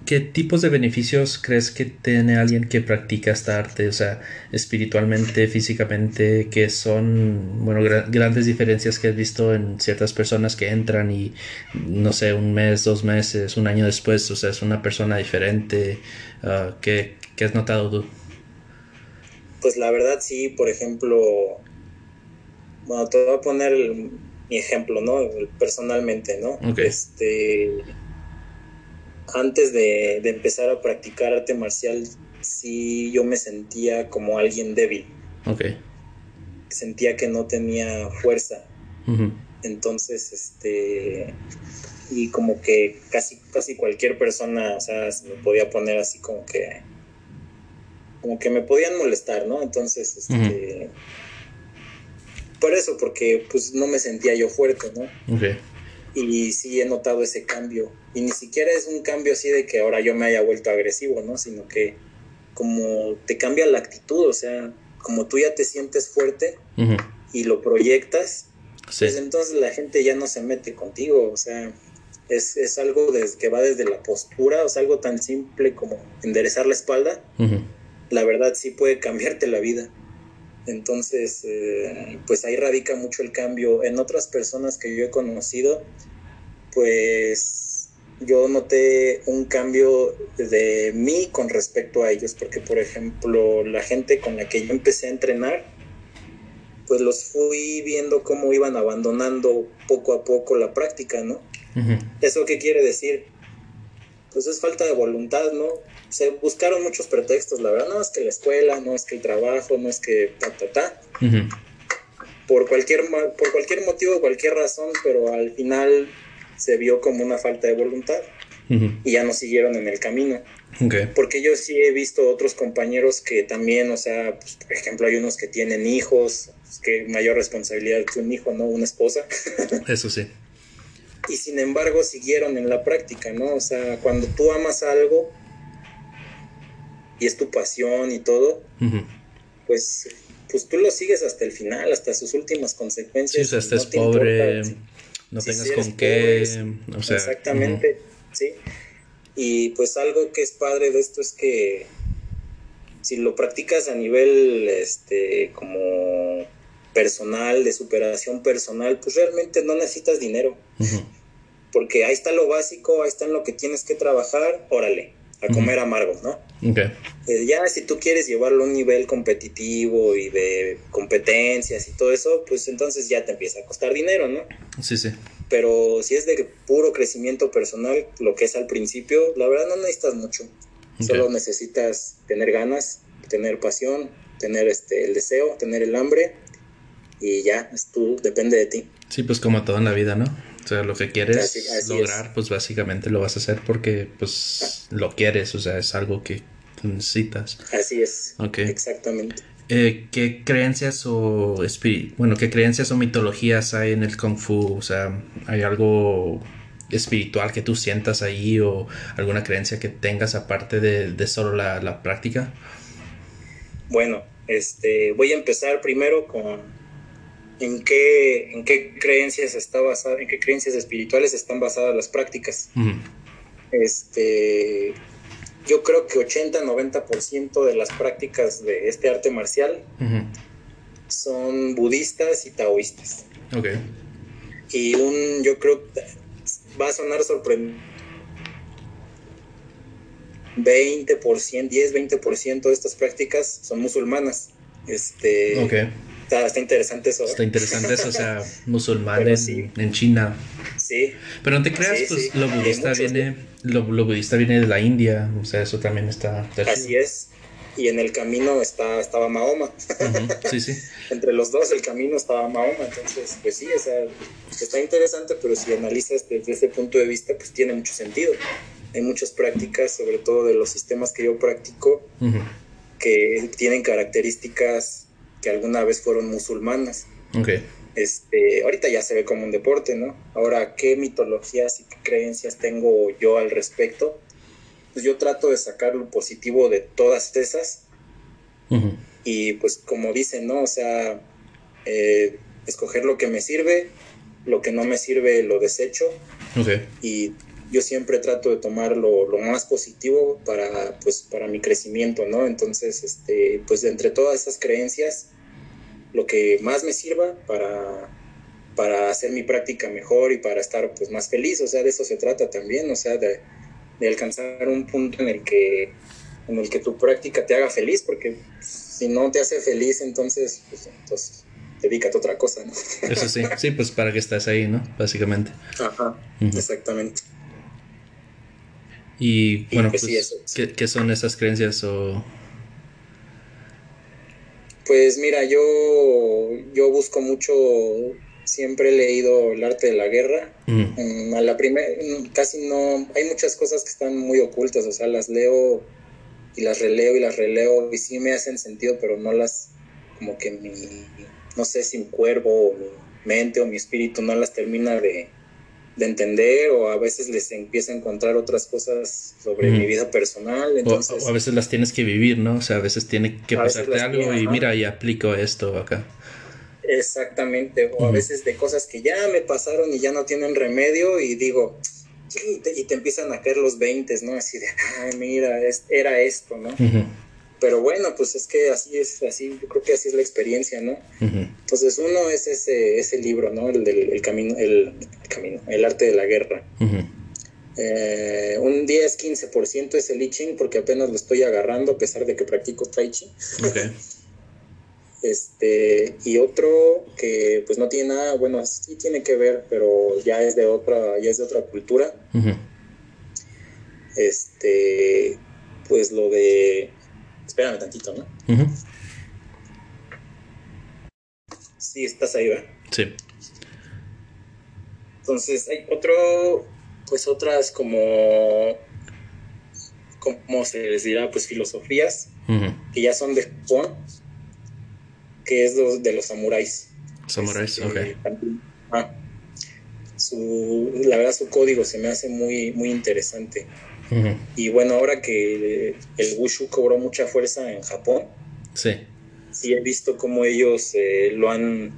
S1: ¿Qué tipos de beneficios crees que tiene alguien que practica esta arte? O sea, espiritualmente, físicamente, que son, bueno, grandes diferencias que has visto en ciertas personas que entran y, no sé, un mes, dos meses, un año después, o sea, es una persona diferente. Uh, ¿qué, ¿Qué has notado tú?
S2: Pues la verdad sí, por ejemplo, bueno, te voy a poner mi ejemplo, ¿no? Personalmente, ¿no? Este, antes de, empezar a practicar arte marcial, sí yo me sentía como alguien débil.
S1: Ok.
S2: Sentía que no tenía fuerza. Entonces, este, y como que casi, casi cualquier persona, o sea, se me podía poner así como que como que me podían molestar, ¿no? Entonces, este... Por eso, porque pues no me sentía yo fuerte, ¿no?
S1: Okay.
S2: Y sí he notado ese cambio. Y ni siquiera es un cambio así de que ahora yo me haya vuelto agresivo, ¿no? Sino que como te cambia la actitud, o sea, como tú ya te sientes fuerte y lo proyectas, pues entonces la gente ya no se mete contigo, o sea, es, es algo que va desde la postura, o sea, algo tan simple como enderezar la espalda la verdad sí puede cambiarte la vida. Entonces, eh, pues ahí radica mucho el cambio. En otras personas que yo he conocido, pues yo noté un cambio de mí con respecto a ellos, porque por ejemplo, la gente con la que yo empecé a entrenar, pues los fui viendo cómo iban abandonando poco a poco la práctica, ¿no? ¿Eso qué quiere decir? Pues es falta de voluntad, ¿no? Se buscaron muchos pretextos, la verdad, no es que la escuela, no es que el trabajo, no es que ta, ta, ta. por, cualquier, por cualquier motivo, cualquier razón, pero al final se vio como una falta de voluntad y ya no siguieron en el camino. Porque yo sí he visto otros compañeros que también, o sea, pues, por ejemplo, hay unos que tienen hijos, pues, que mayor responsabilidad que un hijo, ¿no? Una esposa.
S1: Eso sí.
S2: Y sin embargo siguieron en la práctica, ¿no? O sea, cuando tú amas algo, y es tu pasión y todo, pues, pues tú lo sigues hasta el final, hasta sus últimas consecuencias.
S1: Si o estés pobre, no tengas con qué, o sea,
S2: exactamente, sí. Y pues algo que es padre de esto es que si lo practicas a nivel, este, como personal, de superación personal, pues realmente no necesitas dinero. Porque ahí está lo básico, ahí está en lo que tienes que trabajar, órale a comer amargo, ¿no?
S1: Okay.
S2: Eh, ya si tú quieres llevarlo a un nivel competitivo y de competencias y todo eso, pues entonces ya te empieza a costar dinero, ¿no?
S1: Sí, sí.
S2: Pero si es de puro crecimiento personal, lo que es al principio, la verdad no necesitas mucho. Solo necesitas tener ganas, tener pasión, tener este el deseo, tener el hambre y ya, es tú, depende de ti.
S1: Sí, pues como todo en la vida, ¿no? O sea, lo que quieres lograr, pues básicamente lo vas a hacer porque pues lo quieres, o sea, es algo que necesitas.
S2: Así es.
S1: Ok.
S2: Exactamente.
S1: Eh, ¿Qué creencias o bueno, qué creencias o mitologías hay en el Kung Fu? O sea, ¿hay algo espiritual que tú sientas ahí o alguna creencia que tengas aparte de, de solo la, la práctica?
S2: Bueno, este, voy a empezar primero con en qué, en qué creencias está basada, en qué creencias espirituales están basadas las prácticas. Este, yo creo que 80-90% de las prácticas de este arte marcial son budistas y taoístas.
S1: Okay.
S2: Y un, yo creo, va a sonar sorprendente. 20%, 10-20% de estas prácticas son musulmanas. Este,
S1: okay.
S2: Está, interesante eso.
S1: Está interesante eso, o sea, musulmán en, China.
S2: Sí.
S1: Pero no te creas, pues lo budista viene, lo, budista viene de la India, o sea, eso también está.
S2: Así es. Y en el camino está, estaba Mahoma.
S1: Sí, sí.
S2: Entre los dos, el camino estaba Mahoma. Entonces, pues sí, o sea, está interesante, pero si analizas desde ese punto de vista, pues tiene mucho sentido. Hay muchas prácticas, sobre todo de los sistemas que yo practico, que tienen características que alguna vez fueron musulmanas.
S1: Okay.
S2: Este, ahorita ya se ve como un deporte, ¿no? Ahora, ¿qué mitologías y qué creencias tengo yo al respecto? Pues yo trato de sacar lo positivo de todas esas. Y pues como dicen, ¿no? O sea, eh, escoger lo que me sirve, lo que no me sirve lo desecho.
S1: Okay.
S2: Y yo siempre trato de tomar lo, más positivo para, pues, para mi crecimiento, ¿no? Entonces, este, pues entre todas esas creencias, lo que más me sirva para, para hacer mi práctica mejor y para estar pues más feliz, o sea, de eso se trata también, o sea, de, alcanzar un punto en el que en el que tu práctica te haga feliz, porque si no te hace feliz, entonces, pues, entonces dedícate a otra cosa, ¿no?
S1: Eso sí, sí, pues para que estás ahí, ¿no? Básicamente.
S2: Ajá, exactamente.
S1: Y, bueno, pues, ¿qué, ¿qué, son esas creencias o
S2: pues mira, yo, yo busco mucho, siempre he leído el arte de la guerra. Mm. a la primera, casi no, hay muchas cosas que están muy ocultas, o sea, las leo y las releo y las releo y sí me hacen sentido, pero no las, como que mi, no sé si mi cuerpo o mi mente o mi espíritu no las termina de, de entender o a veces les empieza a encontrar otras cosas sobre mi vida personal. Entonces,
S1: o, a veces las tienes que vivir, ¿no? O sea, a veces tiene que pasarte algo y mira, y aplico esto acá.
S2: Exactamente, o a veces de cosas que ya me pasaron y ya no tienen remedio y digo, y te, y te empiezan a caer los 20, ¿no? Así de, ay, mira, era esto, ¿no? Pero bueno, pues es que así es, así, yo creo que así es la experiencia, ¿no? Entonces uno es ese, ese libro, ¿no? El del camino, el, camino, el arte de la guerra. Eh, un 10-15% es el I Ching porque apenas lo estoy agarrando a pesar de que practico Tai Chi. este, y otro que pues no tiene nada, bueno, sí tiene que ver, pero ya es de otra, ya es de otra cultura. Este, pues lo de Espérame tantito, ¿no? Sí, estás ahí, ¿verdad?
S1: Sí.
S2: Entonces, hay otro, pues otras como, ¿cómo se les dirá? Pues filosofías que ya son de Japón, que es de los samuráis.
S1: Samuráis, este, ok.
S2: Ah, su, la verdad su código se me hace muy, muy interesante. Y bueno, ahora que el Wushu cobró mucha fuerza en Japón,
S1: sí,
S2: sí he visto cómo ellos eh, lo han,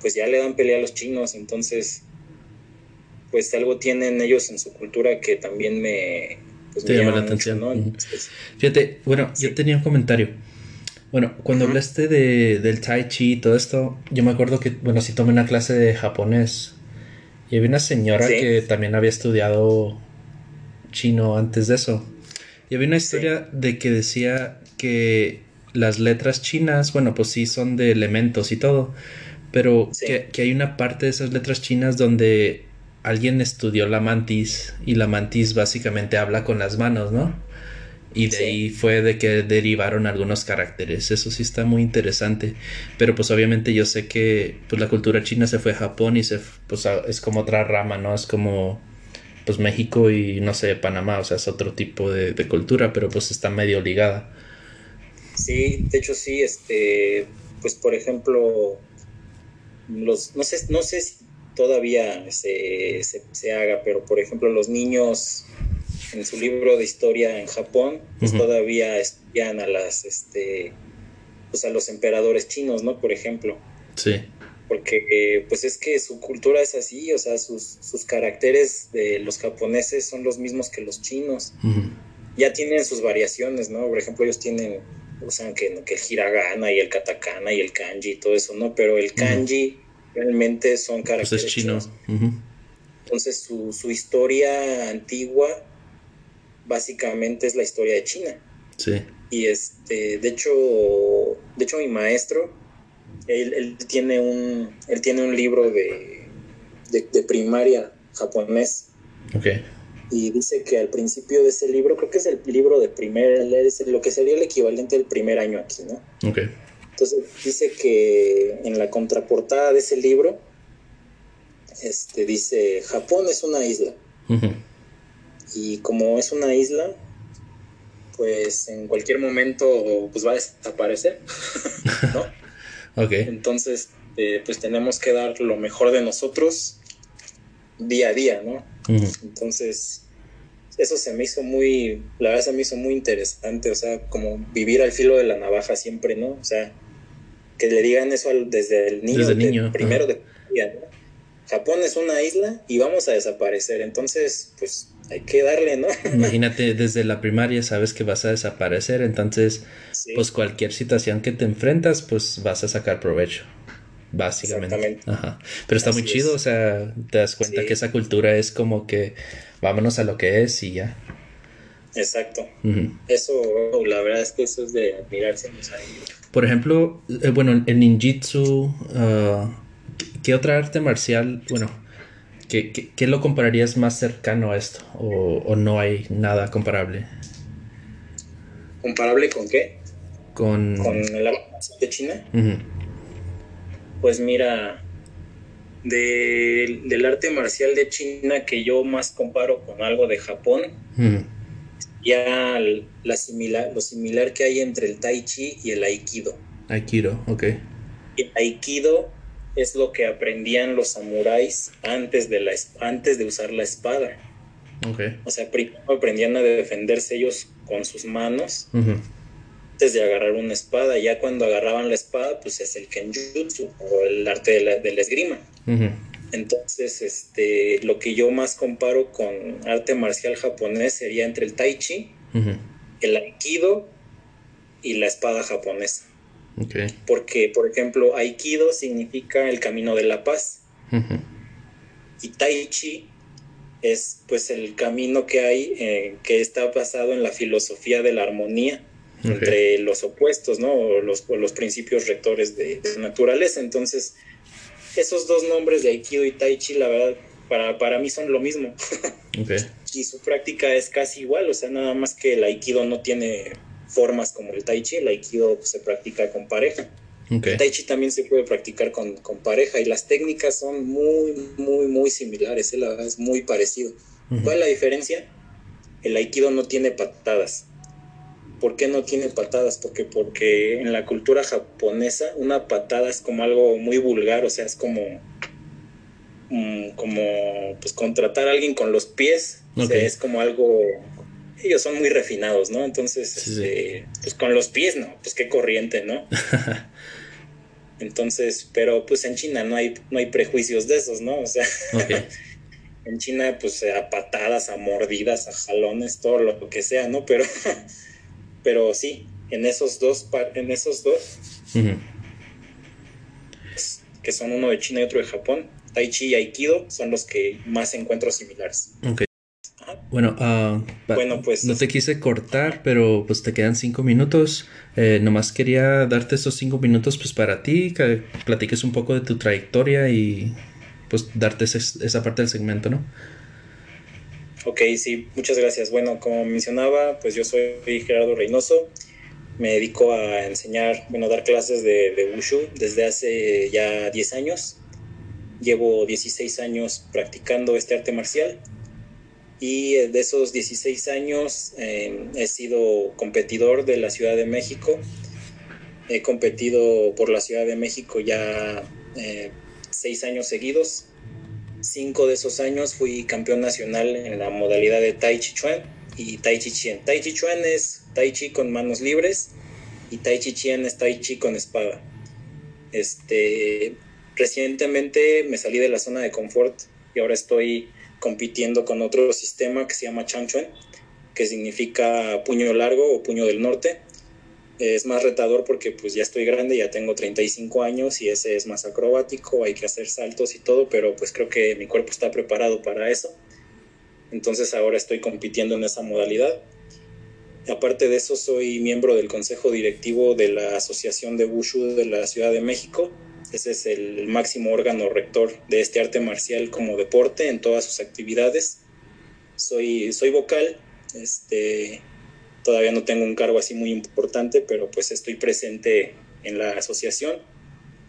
S2: pues ya le dan pelea a los chinos, entonces, pues algo tienen ellos en su cultura que también me,
S1: pues, llama la atención. Fíjate, bueno, yo tenía un comentario. Bueno, cuando hablaste de, del tai chi y todo esto, yo me acuerdo que, bueno, sí tomé una clase de japonés. Y había una señora que también había estudiado chino antes de eso. Y había una historia de que decía que las letras chinas, bueno, pues sí son de elementos y todo, pero que, hay una parte de esas letras chinas donde alguien estudió la mantis y la mantis básicamente habla con las manos, ¿no? Y de ahí fue de que derivaron algunos caracteres. Eso sí está muy interesante. Pero pues obviamente yo sé que pues la cultura china se fue a Japón y se pues es como otra rama, ¿no? Es como pues México y no sé, Panamá, o sea, es otro tipo de, cultura, pero pues está medio ligada.
S2: Sí, de hecho sí, este, pues por ejemplo, los, no sé, no sé si todavía se, se, haga, pero por ejemplo los niños en su libro de historia en Japón, pues todavía estudian a las, este, pues a los emperadores chinos, ¿no? Por ejemplo.
S1: Sí
S2: porque eh, pues es que su cultura es así, o sea, sus, sus caracteres de los japoneses son los mismos que los chinos. Ya tienen sus variaciones, ¿no? Por ejemplo, ellos tienen, usan que, que el hiragana y el katakana y el kanji y todo eso, ¿no? Pero el kanji realmente son pues caracteres chinos. Entonces su, su historia antigua básicamente es la historia de China.
S1: Sí.
S2: Y este, de hecho, de hecho mi maestro, él, tiene un, él tiene un libro de, de, primaria japonés.
S1: Ok.
S2: Y dice que al principio de ese libro, creo que es el libro de primer, es lo que sería el equivalente del primer año aquí, ¿no?
S1: Ok.
S2: Entonces dice que en la contraportada de ese libro, este, dice, Japón es una isla. Y como es una isla, pues en cualquier momento pues va a desaparecer, ¿no?
S1: ok.
S2: Entonces, eh, pues tenemos que dar lo mejor de nosotros día a día, ¿no? Entonces, eso se me hizo muy, la verdad se me hizo muy interesante, o sea, como vivir al filo de la navaja siempre, ¿no? O sea, que le digan eso desde el niño,
S1: desde niño.
S2: primero de Japón es una isla y vamos a desaparecer, entonces, pues hay que darle, ¿no?
S1: Imagínate, desde la primaria sabes que vas a desaparecer, entonces, pues cualquier situación que te enfrentas, pues vas a sacar provecho, básicamente. Ajá. Pero está muy chido, o sea, te das cuenta que esa cultura es como que vámonos a lo que es y ya.
S2: Exacto. Eso, la verdad es que eso es de admirarse.
S1: Por ejemplo, eh, bueno, el ninjitsu, uh, ¿qué otra arte marcial, bueno, ¿Qué, lo compararías más cercano a esto? ¿O, no hay nada comparable?
S2: ¿Comparable con qué?
S1: Con,
S2: ¿Con el arte de China. Pues mira, del arte marcial de China que yo más comparo con algo de Japón, ya la similar, lo similar que hay entre el tai chi y el aikido.
S1: Aikido, ok.
S2: El aikido es lo que aprendían los samuráis antes de, la, antes de usar la espada.
S1: Okay.
S2: O sea, primero aprendían a defenderse ellos con sus manos antes de agarrar una espada. Ya cuando agarraban la espada, pues es el kenjutsu o el arte de la, esgrima. Entonces, este, lo que yo más comparo con arte marcial japonés sería entre el tai chi, el aikido y la espada japonesa. Porque, por ejemplo, Aikido significa el camino de la paz. Y Tai Chi es pues el camino que hay eh, que está basado en la filosofía de la armonía entre los opuestos, ¿no? Los, los principios rectores de, naturaleza. Entonces, esos dos nombres de Aikido y Tai Chi, la verdad, para, para mí son lo mismo. y su práctica es casi igual, o sea, nada más que el Aikido no tiene formas como el tai chi, el aikido se practica con pareja. El tai chi también se puede practicar con, pareja y las técnicas son muy, muy, muy similares, ¿eh? la verdad es muy parecido. ¿Cuál es la diferencia? El aikido no tiene patadas. ¿Por qué no tiene patadas? Porque, porque en la cultura japonesa una patada es como algo muy vulgar, o sea, es como, mm, como pues contratar a alguien con los pies, es como algo ellos son muy refinados, ¿no? Entonces, este, pues con los pies, ¿no? Pues qué corriente, ¿no? Entonces, pero pues en China no hay, no hay prejuicios de esos, ¿no? O sea, en China pues a patadas, a mordidas, a jalones, todo lo que sea, ¿no? Pero, pero sí, en esos dos, en esos dos, que son uno de China y otro de Japón, Tai Chi y Aikido son los que más encuentro similares.
S1: Bueno, uh,
S2: bueno, pues.
S1: No te quise cortar, pero pues te quedan cinco minutos. Eh, nomás quería darte esos cinco minutos pues para ti, que platiques un poco de tu trayectoria y pues darte esa parte del segmento, ¿no?
S2: Ok, sí, muchas gracias. Bueno, como mencionaba, pues yo soy Gerardo Reynoso. Me dedico a enseñar, bueno, dar clases de, de Wushu desde hace ya 10 años. Llevo 16 años practicando este arte marcial y de esos 16 años eh, he sido competidor de la Ciudad de México. He competido por la Ciudad de México ya eh, seis años seguidos. Cinco de esos años fui campeón nacional en la modalidad de Tai Chi Chuan y Tai Chi Chien. Tai Chi Chuan es Tai Chi con manos libres y Tai Chi Chien es Tai Chi con espada. Este, recientemente me salí de la zona de confort y ahora estoy compitiendo con otro sistema que se llama Changchuan, que significa puño largo o puño del norte. Es más retador porque pues ya estoy grande, ya tengo 35 años y ese es más acrobático, hay que hacer saltos y todo, pero pues creo que mi cuerpo está preparado para eso. Entonces ahora estoy compitiendo en esa modalidad. Aparte de eso, soy miembro del consejo directivo de la Asociación de Wushu de la Ciudad de México. Ese es el máximo órgano rector de este arte marcial como deporte en todas sus actividades. Soy, soy vocal, este, todavía no tengo un cargo así muy importante, pero pues estoy presente en la asociación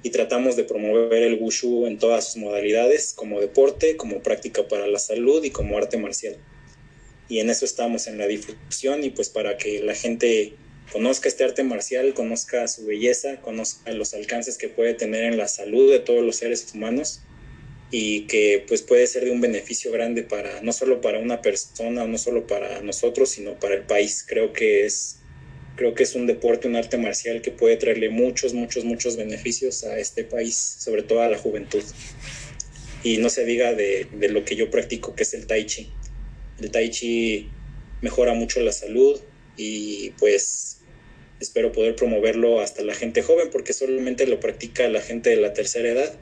S2: y tratamos de promover el wushu en todas sus modalidades, como deporte, como práctica para la salud y como arte marcial. Y en eso estamos, en la difusión y pues para que la gente conozca este arte marcial, conozca su belleza, conozca los alcances que puede tener en la salud de todos los seres humanos y que pues puede ser de un beneficio grande para no solo para una persona, no solo para nosotros, sino para el país. Creo que es creo que es un deporte, un arte marcial que puede traerle muchos, muchos, muchos beneficios a este país, sobre todo a la juventud. Y no se diga de, de lo que yo practico, que es el tai chi. El tai chi mejora mucho la salud y pues espero poder promoverlo hasta la gente joven porque solamente lo practica la gente de la tercera edad,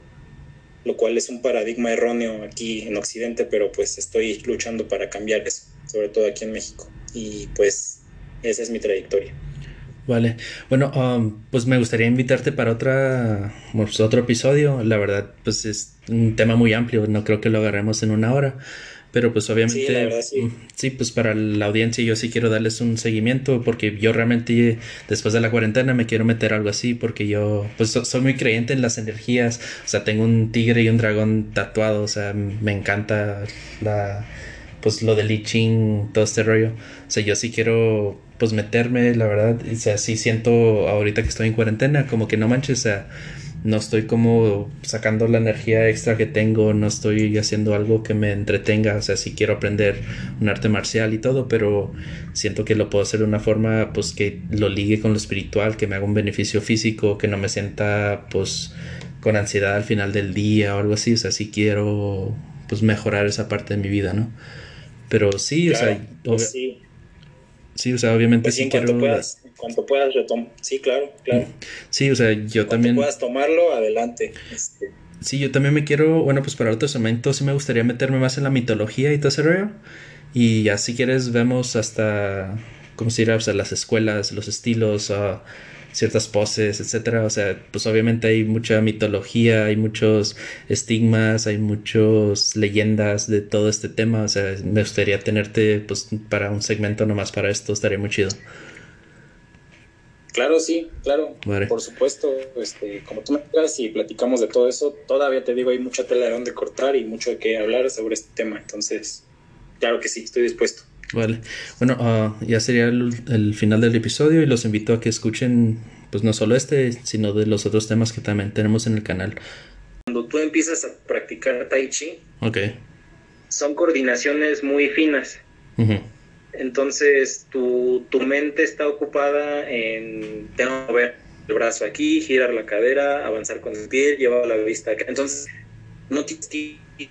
S2: lo cual es un paradigma erróneo aquí en Occidente, pero pues estoy luchando para cambiar eso, sobre todo aquí en México. Y pues esa es mi trayectoria.
S1: Vale, bueno, um, pues me gustaría invitarte para otra, pues, otro episodio. La verdad, pues es un tema muy amplio, no creo que lo agarremos en una hora. Pero pues obviamente, mm, sí. pues para la audiencia yo sí quiero darles un seguimiento porque yo realmente después de la cuarentena me quiero meter algo así porque yo pues soy muy creyente en las energías, o sea, tengo un tigre y un dragón tatuado, o sea, me encanta la pues lo del I Ching, todo este rollo. O sea, yo sí quiero pues meterme, la verdad, o sea, sí siento ahorita que estoy en cuarentena como que no manches, o sea, no estoy como sacando la energía extra que tengo, no estoy haciendo algo que me entretenga, o sea, si quiero aprender un arte marcial y todo, pero siento que lo puedo hacer de una forma pues que lo ligue con lo espiritual, que me haga un beneficio físico, que no me sienta pues con ansiedad al final del día o algo así, o sea, si quiero pues mejorar esa parte de mi vida, ¿no? Pero sí, o sea, pues sí. sí. o sea, obviamente
S2: pues
S1: sí,
S2: quiero cuanto puedas retomar. Sí, claro, claro.
S1: Sí, o sea, yo también.
S2: puedas tomarlo, adelante. Este.
S1: Sí, yo también me quiero, bueno, pues para otro segmento sí me gustaría meterme más en la mitología y todo ese rollo. Y ya si quieres vemos hasta, ¿cómo se dirá? O sea, las escuelas, los estilos, uh, ciertas poses, etcétera. O sea, pues obviamente hay mucha mitología, hay muchos estigmas, hay muchas leyendas de todo este tema. O sea, me gustaría tenerte pues para un segmento nomás para esto, estaría muy chido.
S2: Claro, sí, claro. Por supuesto, este, como tú me digas y platicamos de todo eso, todavía te digo, hay mucha tela de donde cortar y mucho de qué hablar sobre este tema. Entonces, claro que sí, estoy dispuesto.
S1: Vale. Bueno, ah, ya sería el, final del episodio y los invito a que escuchen, pues no solo este, sino de los otros temas que también tenemos en el canal.
S2: Cuando tú empiezas a practicar Tai Chi,
S1: okay.
S2: son coordinaciones muy finas. Entonces tu, tu mente está ocupada en tengo que mover el brazo aquí, girar la cadera, avanzar con el pie, llevar la vista acá. Entonces no